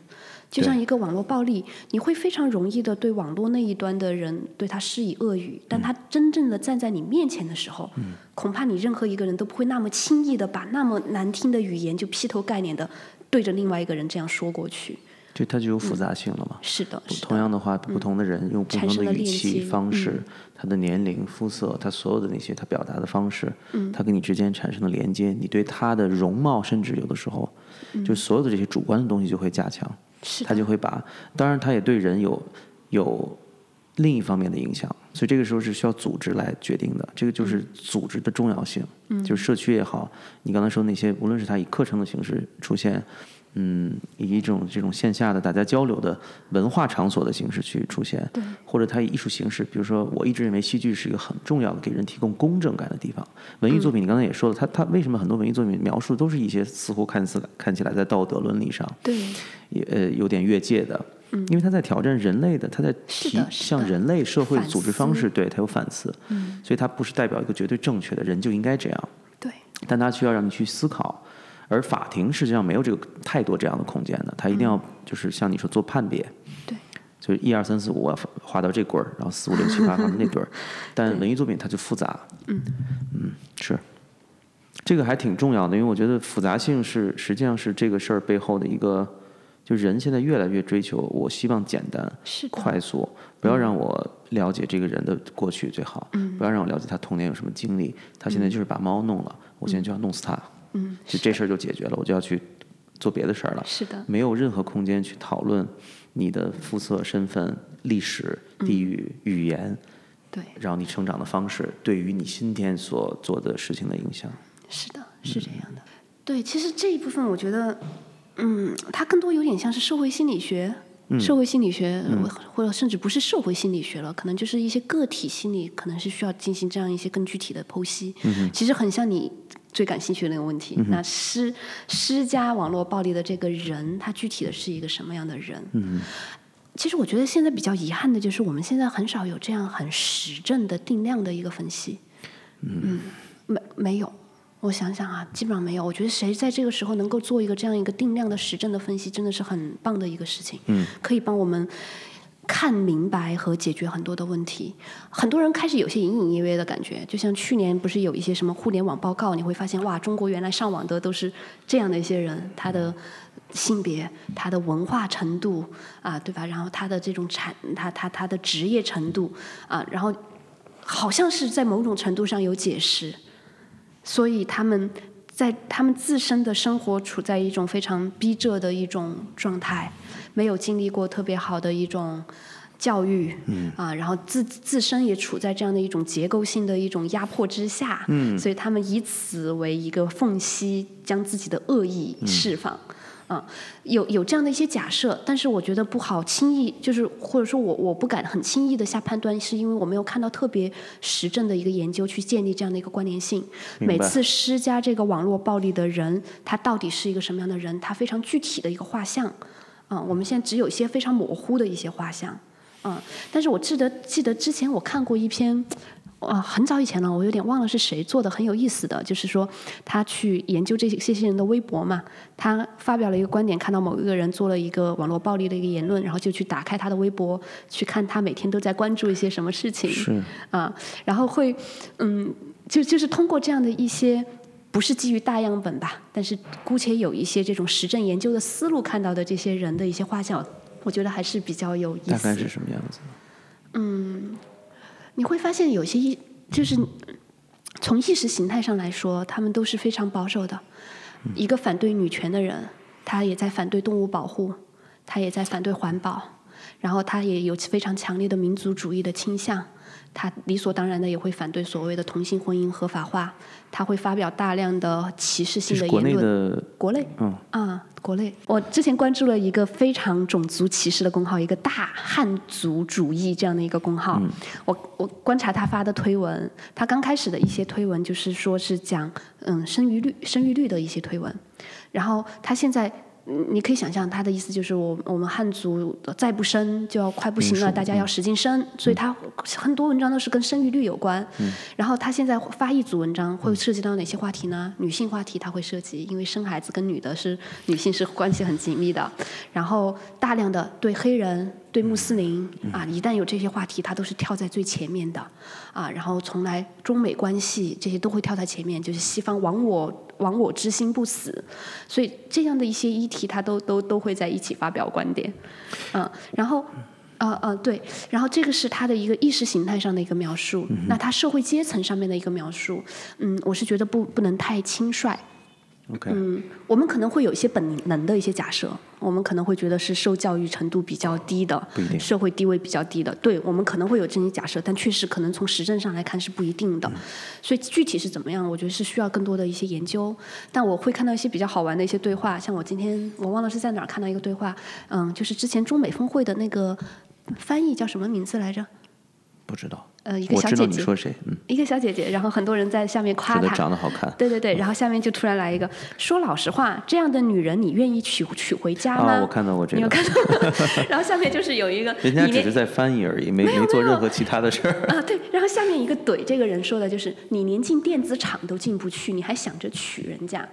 就像一个网络暴力，你会非常容易的对网络那一端的人对他施以恶语，但他真正的站在你面前的时候，恐怕你任何一个人都不会那么轻易的把那么难听的语言就劈头盖脸的对着另外一个人这样说过去。就它就有复杂性了嘛。是的，是的。同样的话，不同的人用不同的语气接方式，他的年龄、肤色，他所有的那些他表达的方式，他跟你之间产生的连接，你对他的容貌，甚至有的时候，就所有的这些主观的东西就会加强，是他就会把，当然他也对人有有另一方面的影响，所以这个时候是需要组织来决定的，这个就是组织的重要性，就是社区也好，你刚才说那些，无论是他以课程的形式出现，嗯，以一种这种线下的大家交流的文化场所的形式去出现，或者它以艺术形式，比如说，我一直认为戏剧是一个很重要的给人提供公正感的地方。文艺作品，你刚才也说了，它它为什么很多文艺作品描述都是一些似乎看似看起来在道德伦理上，对，也呃有点越界的，嗯，因为他在挑战人类的，他在提向人类社会组织方式，对他有反思，嗯，所以它不是代表一个绝对正确的人就应该这样，对，但他需要让你去思考。而法庭实际上没有这个太多这样的空间的，他一定要就是像你说做判别，对，就是一二三四五我划到这棍儿，然后四五六七八划到那对儿，但文艺作品它就复杂，嗯。嗯是，这个还挺重要的，因为我觉得复杂性是实际上是这个事儿背后的一个，就人现在越来越追求，我希望简单、快速，不要让我了解这个人的过去最好，不要让我了解他童年有什么经历，他现在就是把猫弄了，我现在就要弄死他。嗯，就这事儿就解决了，我就要去做别的事儿了。是的，没有任何空间去讨论你的肤色、身份、历史、地域、语言，对，然后你成长的方式对于你今天所做的事情的影响。是的，是这样的。对，其实这一部分我觉得，嗯，它更多有点像是社会心理学，社会心理学，或者甚至不是社会心理学了，可能就是一些个体心理，可能是需要进行这样一些更具体的剖析。嗯其实很像你。最感兴趣的那个问题，那施施加网络暴力的这个人，他具体的是一个什么样的人？嗯，其实我觉得现在比较遗憾的就是，我们现在很少有这样很实证的定量的一个分析。嗯，没没有，我想想啊，基本上没有。我觉得谁在这个时候能够做一个这样一个定量的实证的分析，真的是很棒的一个事情。嗯，可以帮我们。看明白和解决很多的问题，很多人开始有些隐隐约约的感觉，就像去年不是有一些什么互联网报告，你会发现哇，中国原来上网的都是这样的一些人，他的性别、他的文化程度啊，对吧？然后他的这种产，他他他的职业程度啊，然后好像是在某种程度上有解释，所以他们在他们自身的生活处在一种非常逼仄的一种状态。没有经历过特别好的一种教育，啊，然后自自身也处在这样的一种结构性的一种压迫之下，所以他们以此为一个缝隙，将自己的恶意释放，啊，有有这样的一些假设，但是我觉得不好轻易，就是或者说我我不敢很轻易的下判断，是因为我没有看到特别实证的一个研究去建立这样的一个关联性。每次施加这个网络暴力的人，他到底是一个什么样的人？他非常具体的一个画像。啊，我们现在只有一些非常模糊的一些画像，嗯，但是我记得记得之前我看过一篇，啊，很早以前了，我有点忘了是谁做的，很有意思的，就是说他去研究这些这些人的微博嘛，他发表了一个观点，看到某一个人做了一个网络暴力的一个言论，然后就去打开他的微博，去看他每天都在关注一些什么事情，是啊，然后会嗯，就就是通过这样的一些。不是基于大样本吧，但是姑且有一些这种实证研究的思路，看到的这些人的一些画像，我觉得还是比较有意思。大概是什么样子？嗯，你会发现有些意，就是从意识形态上来说，他们都是非常保守的。一个反对女权的人，他也在反对动物保护，他也在反对环保，然后他也有非常强烈的民族主义的倾向。他理所当然的也会反对所谓的同性婚姻合法化，他会发表大量的歧视性的言论。国内的，国内，嗯啊，国内。我之前关注了一个非常种族歧视的公号，一个大汉族主义这样的一个公号。我我观察他发的推文，他刚开始的一些推文就是说是讲嗯生育率生育率的一些推文，然后他现在。你可以想象他的意思就是，我我们汉族再不生就要快不行了，大家要使劲生，所以他很多文章都是跟生育率有关。然后他现在发一组文章，会涉及到哪些话题呢？女性话题他会涉及，因为生孩子跟女的是女性是关系很紧密的。然后大量的对黑人。对穆斯林啊，一旦有这些话题，他都是跳在最前面的啊。然后从来中美关系这些都会跳在前面，就是西方亡我亡我之心不死，所以这样的一些议题，他都都都会在一起发表观点，嗯，然后呃呃对，然后这个是他的一个意识形态上的一个描述，那他社会阶层上面的一个描述，嗯，我是觉得不不能太轻率。OK，嗯，我们可能会有一些本能的一些假设，我们可能会觉得是受教育程度比较低的，社会地位比较低的，对我们可能会有这些假设，但确实可能从实证上来看是不一定的。所以具体是怎么样，我觉得是需要更多的一些研究。但我会看到一些比较好玩的一些对话，像我今天我忘了是在哪儿看到一个对话，嗯，就是之前中美峰会的那个翻译叫什么名字来着？不知道。呃，一个小姐姐，你说谁，嗯，一个小姐姐，然后很多人在下面夸她，长得好看。对对对，然后下面就突然来一个，说老实话，这样的女人你愿意娶娶回家吗？啊，我看到过这个，你有看到吗？然后下面就是有一个，人家只是在翻译而已，没没做任何其他的事儿。啊，对，然后下面一个怼这个人说的就是，你连进电子厂都进不去，你还想着娶人家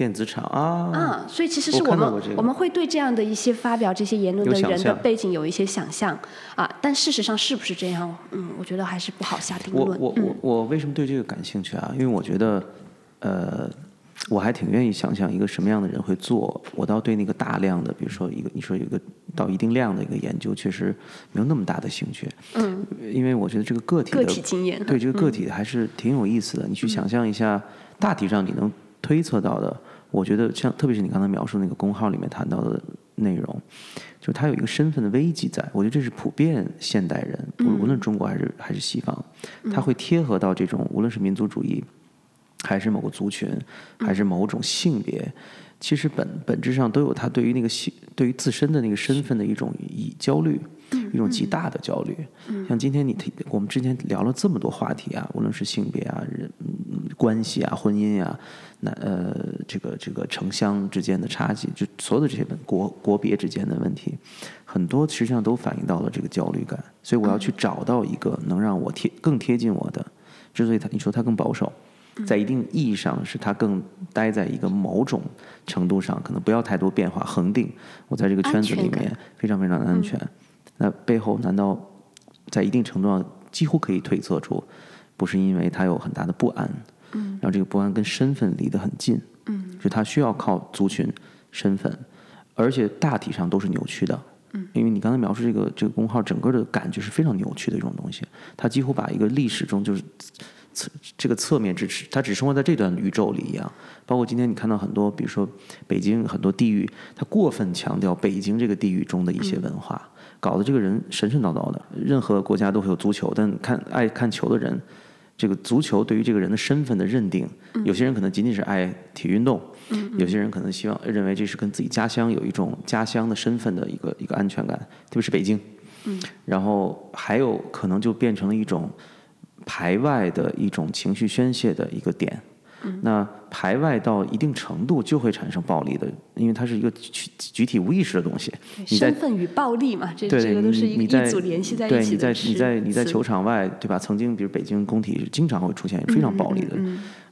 电子厂啊，啊？所以其实是我们我们会对这样的一些发表这些言论的人的背景有一些想象啊，但事实上是不是这样？嗯，我觉得还是不好下定论。我我嗯我我为什么对这个感兴趣啊？因为我觉得，呃，我还挺愿意想象一个什么样的人会做。我倒对那个大量的，比如说一个你说有一个到一定量的一个研究，确实没有那么大的兴趣。嗯，因为我觉得这个个体个的体经验，对这个个体还是挺有意思的。你去想象一下，大体上你能推测到的，我觉得像特别是你刚才描述那个公号里面谈到的内容，就是他有一个身份的危机在。我觉得这是普遍现代人，无无论中国还是还是西方，他会贴合到这种无论是民族主义，还是某个族群，还是某种性别。其实本本质上都有他对于那个性，对于自身的那个身份的一种以焦虑，一种极大的焦虑。像今天你提，我们之前聊了这么多话题啊，无论是性别啊、人嗯关系啊、婚姻啊，那呃这个这个城乡之间的差距，就所有的这些问国国别之间的问题，很多实际上都反映到了这个焦虑感。所以我要去找到一个能让我贴更贴近我的。之所以他你说他更保守，在一定意义上是他更待在一个某种程度上，可能不要太多变化，恒定我在这个圈子里面非常非常的安全。那背后难道在一定程度上几乎可以推测出，不是因为他有很大的不安，嗯，然后这个不安跟身份离得很近，嗯，就他需要靠族群身份，而且大体上都是扭曲的。嗯，因为你刚才描述这个这个公号，整个的感觉是非常扭曲的一种东西。它几乎把一个历史中就是侧这个侧面支持，它只生活在这段宇宙里一样。包括今天你看到很多，比如说北京很多地域，它过分强调北京这个地域中的一些文化，搞得这个人神神叨叨的。任何国家都会有足球，但看爱看球的人，这个足球对于这个人的身份的认定，有些人可能仅仅是爱体育运动，有些人可能希望认为这是跟自己家乡有一种家乡的身份的一个一个安全感，特别是北京。然后还有可能就变成了一种排外的一种情绪宣泄的一个点。那排外到一定程度就会产生暴力的，因为它是一个具具体无意识的东西。你身份与暴力嘛，这对这个都是一你在一组联系在对，一起你在。你在你在球场外，对吧？曾经比如北京工体经常会出现非常暴力的，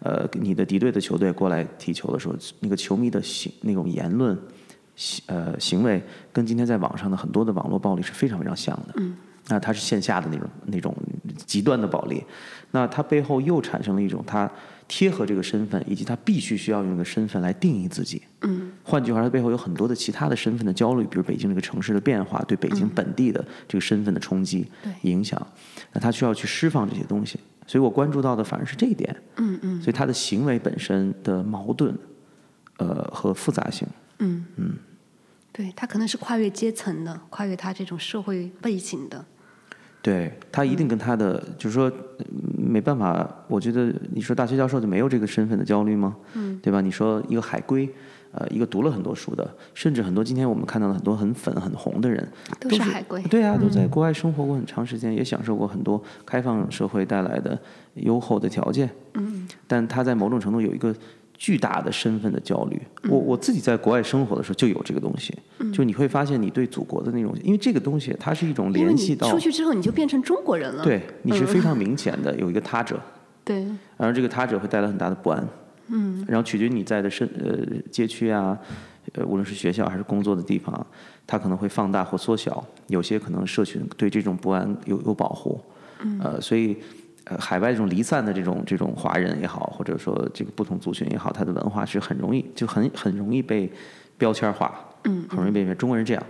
呃，你的敌对的球队过来踢球的时候，那个球迷的行那种言论，行呃行为，跟今天在网上的很多的网络暴力是非常非常像的。嗯，那它是线下的那种那种极端的暴力，那它背后又产生了一种它贴合这个身份，以及他必须需要用这个身份来定义自己。嗯，换句话说，它背后有很多的其他的身份的焦虑，比如北京这个城市的变化对北京本地的这个身份的冲击、对影响，那他需要去释放这些东西。所以我关注到的反而是这一点。嗯嗯，所以他的行为本身的矛盾，呃和复杂性。嗯嗯对他可能是跨越阶层的，跨越他这种社会背景的。对他一定跟他的，就是说嗯没办法，我觉得你说大学教授就没有这个身份的焦虑吗？嗯，对吧？你说一个海归，呃，一个读了很多书的，甚至很多今天我们看到的很多很粉很红的人，都都是海归对啊，都在国外生活过很长时间，也享受过很多开放社会带来的优厚的条件。嗯，但他在某种程度有一个巨大的身份的焦虑。我我自己在国外生活的时候就有这个东西，就你会发现你对祖国的那种，因为这个东西它是一种联系到出去之后，你就变成中国人了。对，你是非常明显的有一个他者，对。然后这个他者会带来很大的不安，嗯，然后取决于你在的身呃街区啊，呃无论是学校还是工作的地方，它可能会放大或缩小，有些可能社群对这种不安有有保护，嗯，呃，所以呃海外这种离散的这种这种华人也好，或者说这个不同族群也好，他的文化是很容易就很很容易被标签化，嗯，很容易被中国人这样，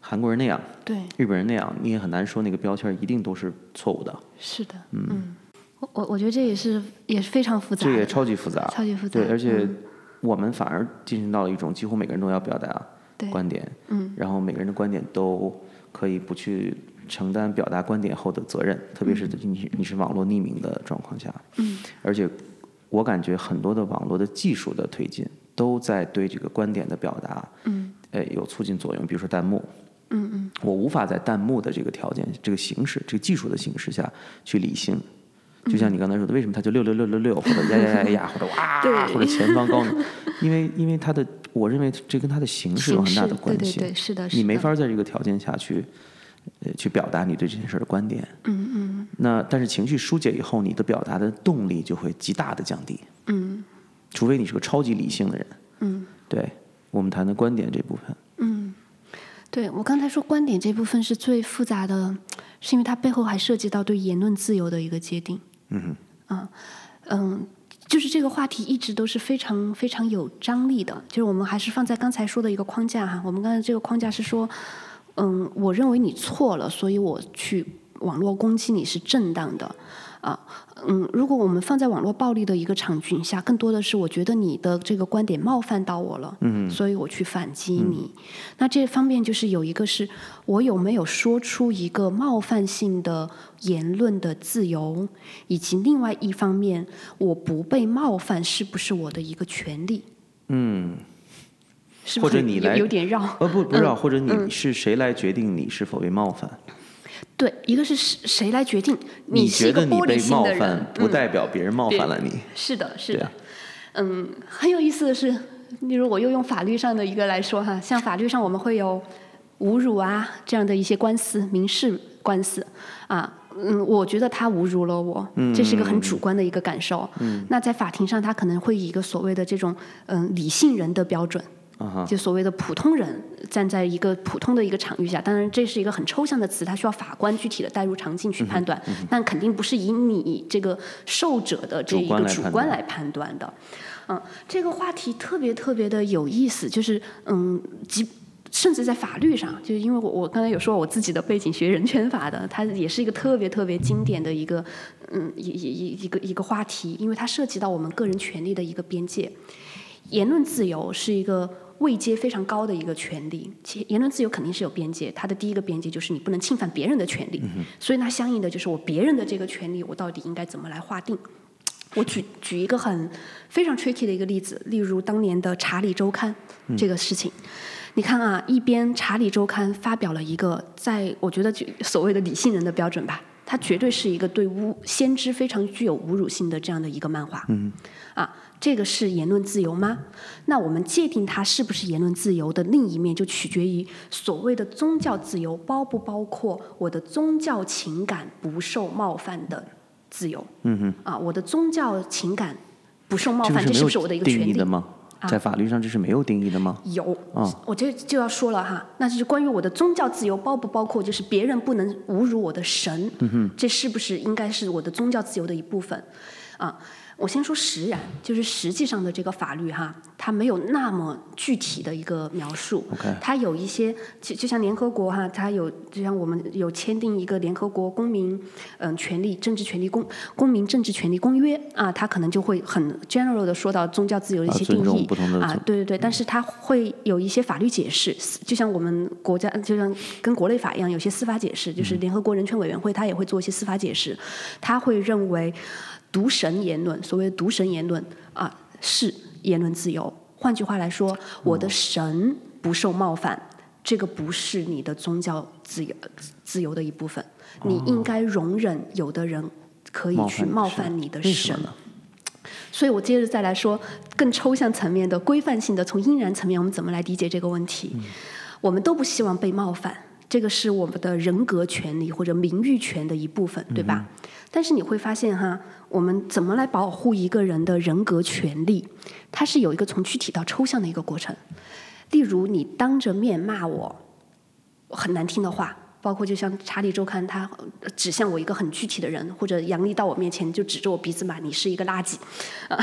韩国人那样，对，日本人那样，你也很难说那个标签一定都是错误的。是的，嗯，我我我觉得这也是也是非常复杂的，这也超级复杂，超级复杂对，而且我们反而进行到了一种几乎每个人都要表达观点，嗯，然后每个人的观点都可以不去承担表达观点后的责任，特别是你你是网络匿名的状况下，嗯，而且我感觉很多的网络的技术的推进都在对这个观点的表达，嗯，呃，有促进作用，比如说弹幕。嗯嗯，我无法在弹幕的这个条件、这个形式、这个技术的形式下去理性，就像你刚才说的，为什么它就六六六六六，或者呀呀呀呀，或者哇，或者前方高能？因为因为它的，我认为这跟它的形式有很大的关系。对对对，是的，是的。你没法在这个条件下去，呃，去表达你对这件事的观点。嗯嗯。那但是情绪疏解以后，你的表达的动力就会极大的降低。嗯。除非你是个超级理性的人。嗯。对我们谈的观点这部分。嗯。对我刚才说观点这部分是最复杂的，是因为它背后还涉及到对言论自由的一个界定。嗯哼。啊，嗯，就是这个话题一直都是非常非常有张力的。就是我们还是放在刚才说的一个框架哈，我们刚才这个框架是说，嗯，我认为你错了，所以我去网络攻击你是正当的。啊，嗯，如果我们放在网络暴力的一个场景下，更多的是我觉得你的这个观点冒犯到我了，嗯，所以我去反击你。那这方面就是有一个是我有没有说出一个冒犯性的言论的自由，以及另外一方面我不被冒犯是不是我的一个权利？嗯，是不是有有点绕？呃，不不绕，或者你是谁来决定你是否被冒犯？对，一个是谁来决定？你是一个玻璃心的人，不代表别人冒犯了你。是的，是的。嗯，很有意思的是，例如我又用法律上的一个来说哈，像法律上我们会有侮辱啊这样的一些官司，民事官司啊。嗯，我觉得他侮辱了我，这是一个很主观的一个感受。嗯，那在法庭上，他可能会以一个所谓的这种嗯理性人的标准。就所谓的普通人站在一个普通的一个场域下，当然这是一个很抽象的词，它需要法官具体的带入场景去判断，但肯定不是以你这个受者的这一个主观来判断的。嗯，这个话题特别特别的有意思，就是嗯，即甚至在法律上，就是因为我我刚才有说我自己的背景学人权法的，它也是一个特别特别经典的一个嗯一一一一个一个话题，因为它涉及到我们个人权利的一个边界。言论自由是一个。位阶非常高的一个权利，其言论自由肯定是有边界。它的第一个边界就是你不能侵犯别人的权利，所以那相应的就是我别人的这个权利，我到底应该怎么来划定？我举 举一个很非常 tricky 的一个例子，例如当年的《查理周刊》这个事情。你看啊，一边《查理周刊》发表了一个，在我觉得就所谓的理性人的标准吧，它绝对是一个对侮先知非常具有侮辱性的这样的一个漫画。嗯啊。这个是言论自由吗？那我们界定它是不是言论自由的另一面，就取决于所谓的宗教自由包不包括我的宗教情感不受冒犯的自由。嗯哼。啊，我的宗教情感不受冒犯，这是不是我的一个权利的吗？在法律上这是没有定义的吗？有。我这就要说了哈，那就是关于我的宗教自由包不包括，就是别人不能侮辱我的神。嗯哼。这是不是应该是我的宗教自由的一部分？啊。我先说实然，就是实际上的这个法律哈，它没有那么具体的一个描述。它有一些，就就像联合国哈，它有就像我们有签订一个联合国公民嗯权利政治权利公公民政治权利公约啊，它可能就会很 general 的说到宗教自由的一些定义啊，对对对，但是它会有一些法律解释，就像我们国家就像跟国内法一样，有些司法解释，就是联合国人权委员会它也会做一些司法解释，它会认为。独神言论，所谓独神言论啊，是言论自由。换句话来说，我的神不受冒犯，这个不是你的宗教自由自由的一部分。你应该容忍有的人可以去冒犯你的神。所以我接着再来说更抽象层面的规范性的，从应然层面，我们怎么来理解这个问题？我们都不希望被冒犯，这个是我们的人格权利或者名誉权的一部分，对吧？但是你会发现哈，我们怎么来保护一个人的人格权利？它是有一个从具体到抽象的一个过程。例如，你当着面骂我很难听的话，包括就像《查理周刊》他指向我一个很具体的人，或者杨丽到我面前就指着我鼻子骂你是一个垃圾，啊，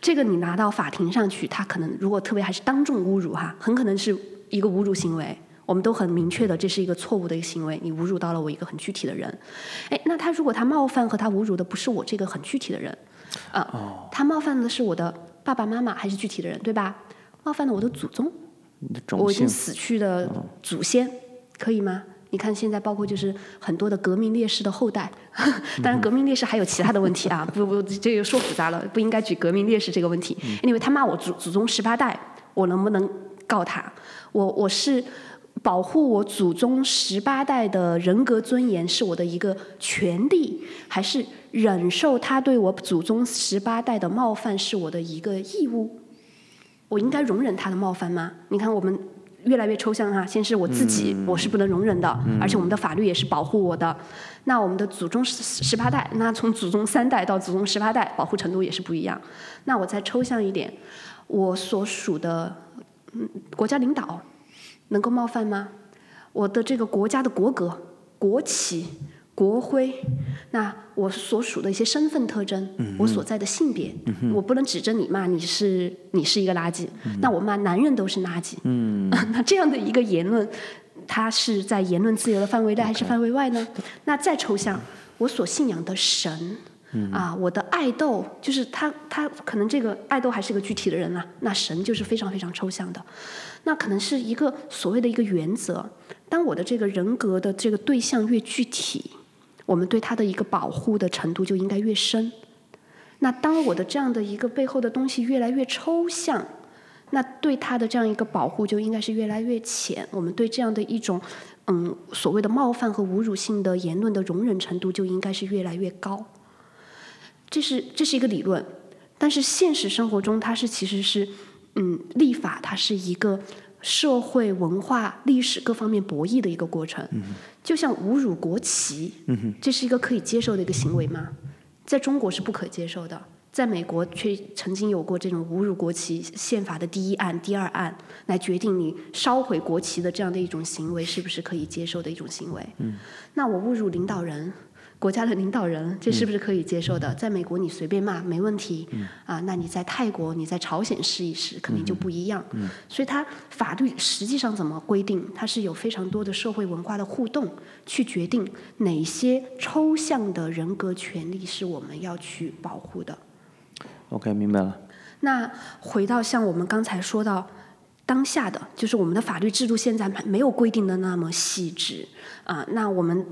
这个你拿到法庭上去，他可能如果特别还是当众侮辱哈，很可能是一个侮辱行为。我们都很明确的，这是一个错误的一个行为，你侮辱到了我一个很具体的人。哎，那他如果他冒犯和他侮辱的不是我这个很具体的人，啊，他冒犯的是我的爸爸妈妈还是具体的人，对吧？冒犯了我的祖宗，我已经死去的祖先，可以吗？你看现在包括就是很多的革命烈士的后代，当然革命烈士还有其他的问题啊，不不，这个说复杂了，不应该举革命烈士这个问题，因为他骂我祖祖宗十八代，我能不能告他？我我是保护我祖宗十八代的人格尊严是我的一个权利，还是忍受他对我祖宗十八代的冒犯是我的一个义务？我应该容忍他的冒犯吗？你看我们越来越抽象哈，先是我自己，我是不能容忍的，而且我们的法律也是保护我的。那我们的祖宗十十八代，那从祖宗三代到祖宗十八代，保护程度也是不一样。那我再抽象一点，我所属的嗯国家领导能够冒犯吗？我的这个国家的国格、国旗、国徽，那我所属的一些身份特征，我所在的性别，我不能指着你骂你是你是一个垃圾，那我骂男人都是垃圾，那这样的一个言论，它是在言论自由的范围内还是范围外呢？那再抽象，我所信仰的神。啊，我的爱豆就是他，他可能这个爱豆还是个具体的人啊，那神就是非常非常抽象的，那可能是一个所谓的一个原则。当我的这个人格的这个对象越具体，我们对他的一个保护的程度就应该越深。那当我的这样的一个背后的东西越来越抽象，那对他的这样一个保护就应该是越来越浅。我们对这样的一种嗯所谓的冒犯和侮辱性的言论的容忍程度就应该是越来越高。这是这是一个理论，但是现实生活中它是其实是嗯立法，它是一个社会文化历史各方面博弈的一个过程。就像侮辱国旗，这是一个可以接受的一个行为吗？在中国是不可接受的，在美国却曾经有过这种侮辱国旗宪法的第一案、第二案，来决定你烧毁国旗的这样的一种行为是不是可以接受的一种行为。那我侮辱领导人。国家的领导人，这是不是可以接受的？在美国，你随便骂没问题，啊，那你在泰国、你在朝鲜试一试，肯定就不一样。所以，它法律实际上怎么规定？它是有非常多的社会文化的互动，去决定哪些抽象的人格权利是我们要去保护的。OK，明白了。那回到像我们刚才说到当下的，就是我们的法律制度现在没有规定的那么细致啊。那我们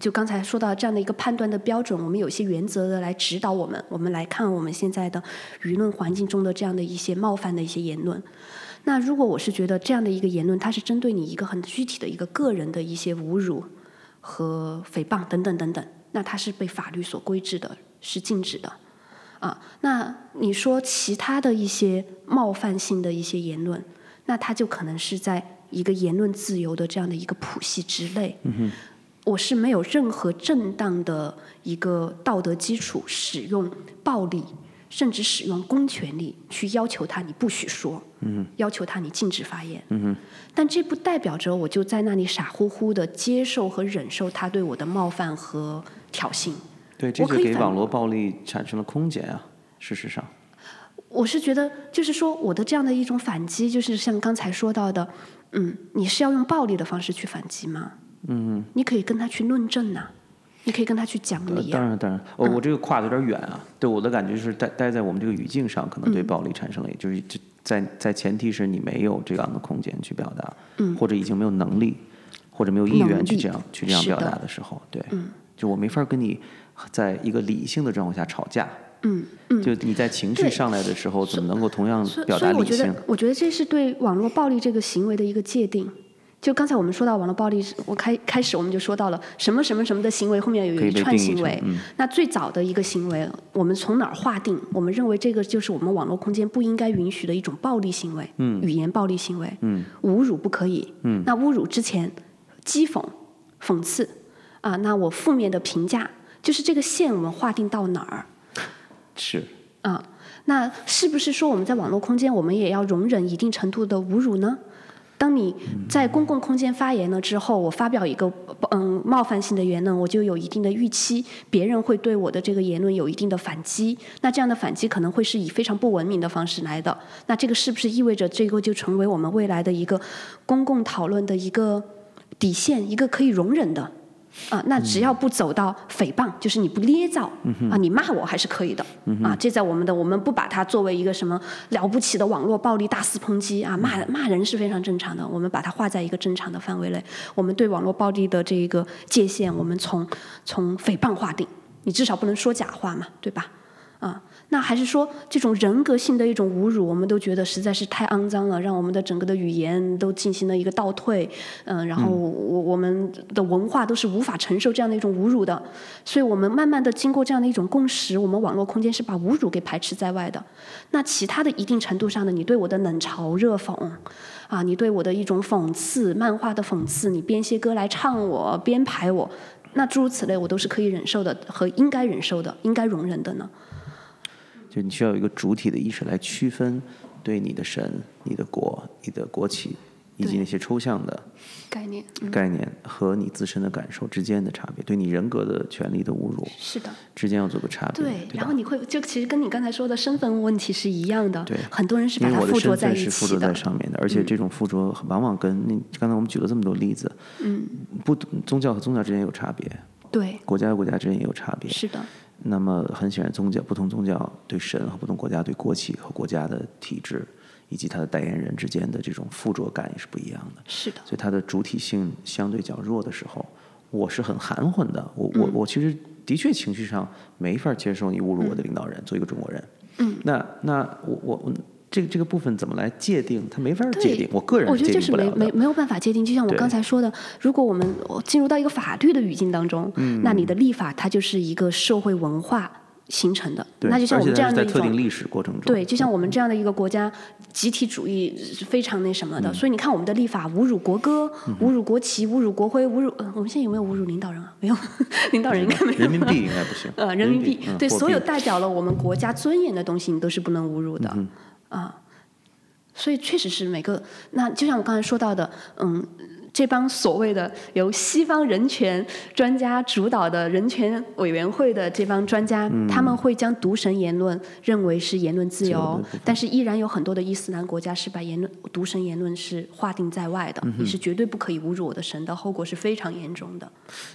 就刚才说到这样的一个判断的标准，我们有一些原则的来指导我们。我们来看我们现在的舆论环境中的这样的一些冒犯的一些言论。那如果我是觉得这样的一个言论，它是针对你一个很具体的一个个人的一些侮辱和诽谤等等等等，那它是被法律所规制的，是禁止的。啊，那你说其他的一些冒犯性的一些言论，那它就可能是在一个言论自由的这样的一个谱系之内。我是没有任何正当的一个道德基础，使用暴力，甚至使用公权力去要求他你不许说，要求他你禁止发言。但这不代表着我就在那里傻乎乎的接受和忍受他对我的冒犯和挑衅。对，这就我可以反给网络暴力产生了空间啊。事实上，我是觉得，就是说，我的这样的一种反击，就是像刚才说到的，嗯，你是要用暴力的方式去反击吗？嗯，你可以跟他去论证呐、你可以跟他去讲呃理啊。当然当然，我我这个跨的有点远啊。对我的感觉是待待在我们这个语境上，可能对暴力产生了，也就是这在在前提是你没有这样的空间去表达，嗯或者已经没有能力，或者没有意愿去这样去这样表达的时候，对，就我没法跟你在一个理性的状况下吵架。嗯嗯。就你在情绪上来的时候，怎么能够同样，表达理性所以我觉得？，我觉得这是对网络暴力这个行为的一个界定。就刚才我们说到网络暴力，我开开始我们就说到了什么什么什么的行为，后面有一串行为。嗯那最早的一个行为，我们从哪儿划定？我们认为这个就是我们网络空间不应该允许的一种暴力行为，嗯语言暴力行为，嗯侮辱不可以。嗯那侮辱之前，讥讽、讽刺啊，那我负面的评价，就是这个线我们划定到哪儿？是，啊，那是不是说我们在网络空间，我们也要容忍一定程度的侮辱呢？当你在公共空间发言了之后，我发表一个嗯冒犯性的言论，我就有一定的预期，别人会对我的这个言论有一定的反击。那这样的反击可能会是以非常不文明的方式来的。那这个是不是意味着这个就成为我们未来的一个公共讨论的一个底线，一个可以容忍的？啊，那只要不走到诽谤，就是你不捏造啊，你骂我还是可以的啊。这在我们的，我们不把它作为一个什么了不起的网络暴力大肆抨击啊，骂骂人是非常正常的，我们把它划在一个正常的范围内。我们对网络暴力的这一个界限，我们从从诽谤划定，你至少不能说假话嘛，对吧？啊，那还是说这种人格性的一种侮辱，我们都觉得实在是太肮脏了，让我们的整个的语言都进行了一个倒退，嗯，然后我我们的文化都是无法承受这样的一种侮辱的，所以我们慢慢的经过这样的一种共识，我们网络空间是把侮辱给排斥在外的。那其他的一定程度上的，你对我的冷嘲热讽，啊，你对我的一种讽刺，漫画的讽刺，你编些歌来唱我，编排我，那诸如此类，我都是可以忍受的和应该忍受的，应该容忍的呢。就你需要有一个主体的意识来区分对你的神、你的国、你的国旗以及那些抽象的概念概念和你自身的感受之间的差别，对你人格的权利的侮辱是的之间要做个差别。对，然后你会就其实跟你刚才说的身份问题是一样的。对，很多人是把它附着在一起的。是附着在上面的，而且这种附着往往跟那刚才我们举了这么多例子，嗯，不宗教和宗教之间有差别，对，国家和国家之间也有差别。是的。那么很显然，宗教不同宗教对神和不同国家对国旗和国家的体制以及它的代言人之间的这种附着感也是不一样的。是的。所以它的主体性相对较弱的时候，我是很含混的。我我我其实的确情绪上没法接受你侮辱我的领导人，做一个中国人。嗯。那那我我。这个这个部分怎么来界定？它没法界定。我个人我觉得就是没没没有办法界定。就像我刚才说的，如果我们进入到一个法律的语境当中，那你的立法它就是一个社会文化形成的。那就像我们这样的一种特定历史过程中，对，就像我们这样的一个国家，集体主义是非常那什么的。所以你看我们的立法，侮辱国歌、侮辱国旗、侮辱国徽、侮辱……我们现在有没有侮辱领导人啊？没有，领导人应该没有。人民币应该不行。呃，人民币对所有代表了我们国家尊严的东西，你都是不能侮辱的。啊，所以确实是每个那就像我刚才说到的，嗯，这帮所谓的由西方人权专家主导的人权委员会的这帮专家，他们会将独神言论认为是言论自由，但是依然有很多的伊斯兰国家是把言论独神言论是划定在外的，你是绝对不可以侮辱我的神的，后果是非常严重的。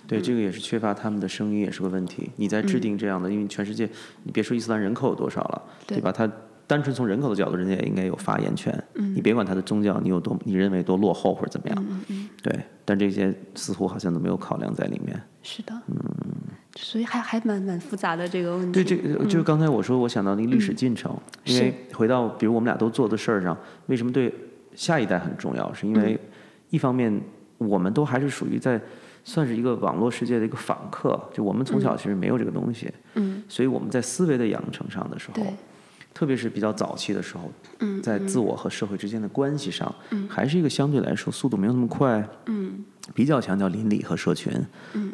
对，这个也是缺乏他们的声音，也是个问题。你在制定这样的，因为全世界，你别说伊斯兰人口有多少了，对吧？他。单纯从人口的角度，人家也应该有发言权。你别管他的宗教，你有多你认为多落后或者怎么样，对。但这些似乎好像都没有考量在里面。是的，嗯，所以还还蛮蛮复杂的这个问题。对，这个就是刚才我说，我想到那个历史进程。因为回到比如我们俩都做的事儿上，为什么对下一代很重要？是因为一方面我们都还是属于在算是一个网络世界的一个访客，就我们从小其实没有这个东西，嗯，所以我们在思维的养成上的时候。特别是比较早期的时候，在自我和社会之间的关系上，还是一个相对来说速度没有那么快，比较强调邻里和社群，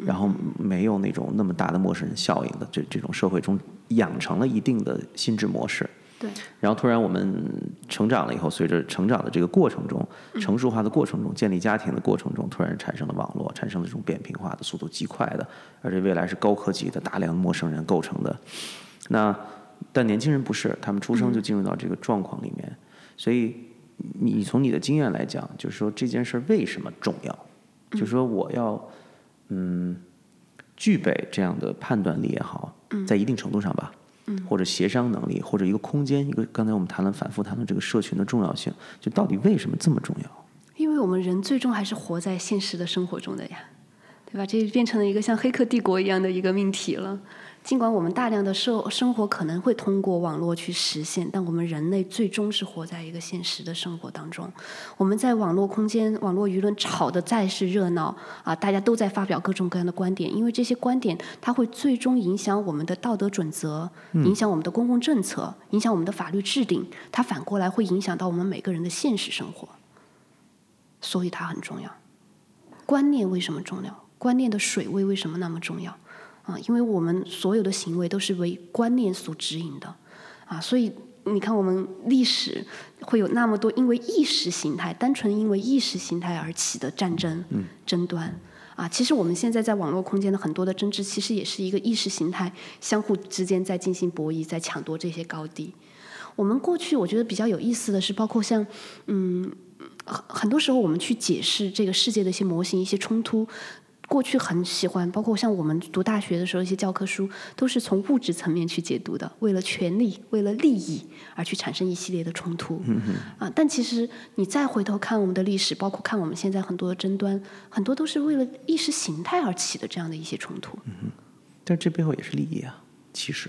然后没有那种那么大的陌生人效应的这这种社会中，养成了一定的心智模式。对。然后突然我们成长了以后，随着成长的这个过程中，成熟化的过程中，建立家庭的过程中，突然产生了网络，产生了这种扁平化的速度极快的，而且未来是高科技的大量陌生人构成的，那。但年轻人不是，他们出生就进入到这个状况里面，所以你从你的经验来讲，就是说这件事为什么重要？就是说我要嗯具备这样的判断力也好，在一定程度上吧，或者协商能力，或者一个空间，一个刚才我们谈了反复谈论这个社群的重要性，就到底为什么这么重要？因为我们人最终还是活在现实的生活中的呀，对吧？这变成了一个像黑客帝国一样的一个命题了。尽管我们大量的社生活可能会通过网络去实现，但我们人类最终是活在一个现实的生活当中。我们在网络空间、网络舆论吵得再是热闹啊，大家都在发表各种各样的观点，因为这些观点它会最终影响我们的道德准则，影响我们的公共政策，影响我们的法律制定。它反过来会影响到我们每个人的现实生活，所以它很重要。观念为什么重要？观念的水位为什么那么重要？啊，因为我们所有的行为都是为观念所指引的，啊，所以你看，我们历史会有那么多因为意识形态，单纯因为意识形态而起的战争、争端，啊，其实我们现在在网络空间的很多的争执，其实也是一个意识形态相互之间在进行博弈，在抢夺这些高地。我们过去我觉得比较有意思的是，包括像嗯，很很多时候我们去解释这个世界的一些模型、一些冲突。过去很喜欢，包括像我们读大学的时候，一些教科书都是从物质层面去解读的，为了权利、为了利益而去产生一系列的冲突。啊，但其实你再回头看我们的历史，包括看我们现在很多的争端，很多都是为了意识形态而起的这样的一些冲突。嗯但这背后也是利益啊，其实。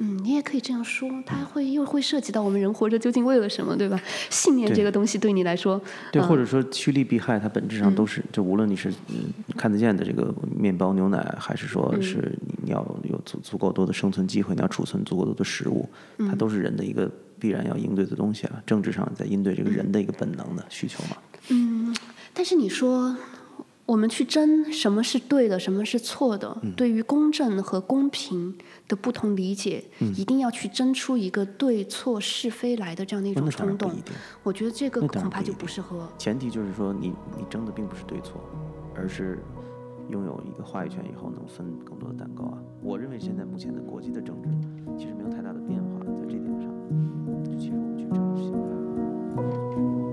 嗯，你也可以这样说，它会又会涉及到我们人活着究竟为了什么，对吧？信念这个东西对你来说，对，或者说趋利避害，它本质上都是，就无论你是看得见的这个面包、牛奶，还是说是你要有足足够多的生存机会，你要储存足够多的食物，它都是人的一个必然要应对的东西啊。政治上在应对这个人的一个本能的需求嘛。嗯，但是你说。我们去争什么是对的，什么是错的？对于公正和公平的不同理解，一定要去争出一个对错是非来的这样的一种冲动。我觉得这个恐怕就不适合。前提就是说，你你争的并不是对错，而是拥有一个话语权以后能分更多的蛋糕啊！我认为现在目前的国际的政治其实没有太大的变化，在这点上，就其实我们去争是应该。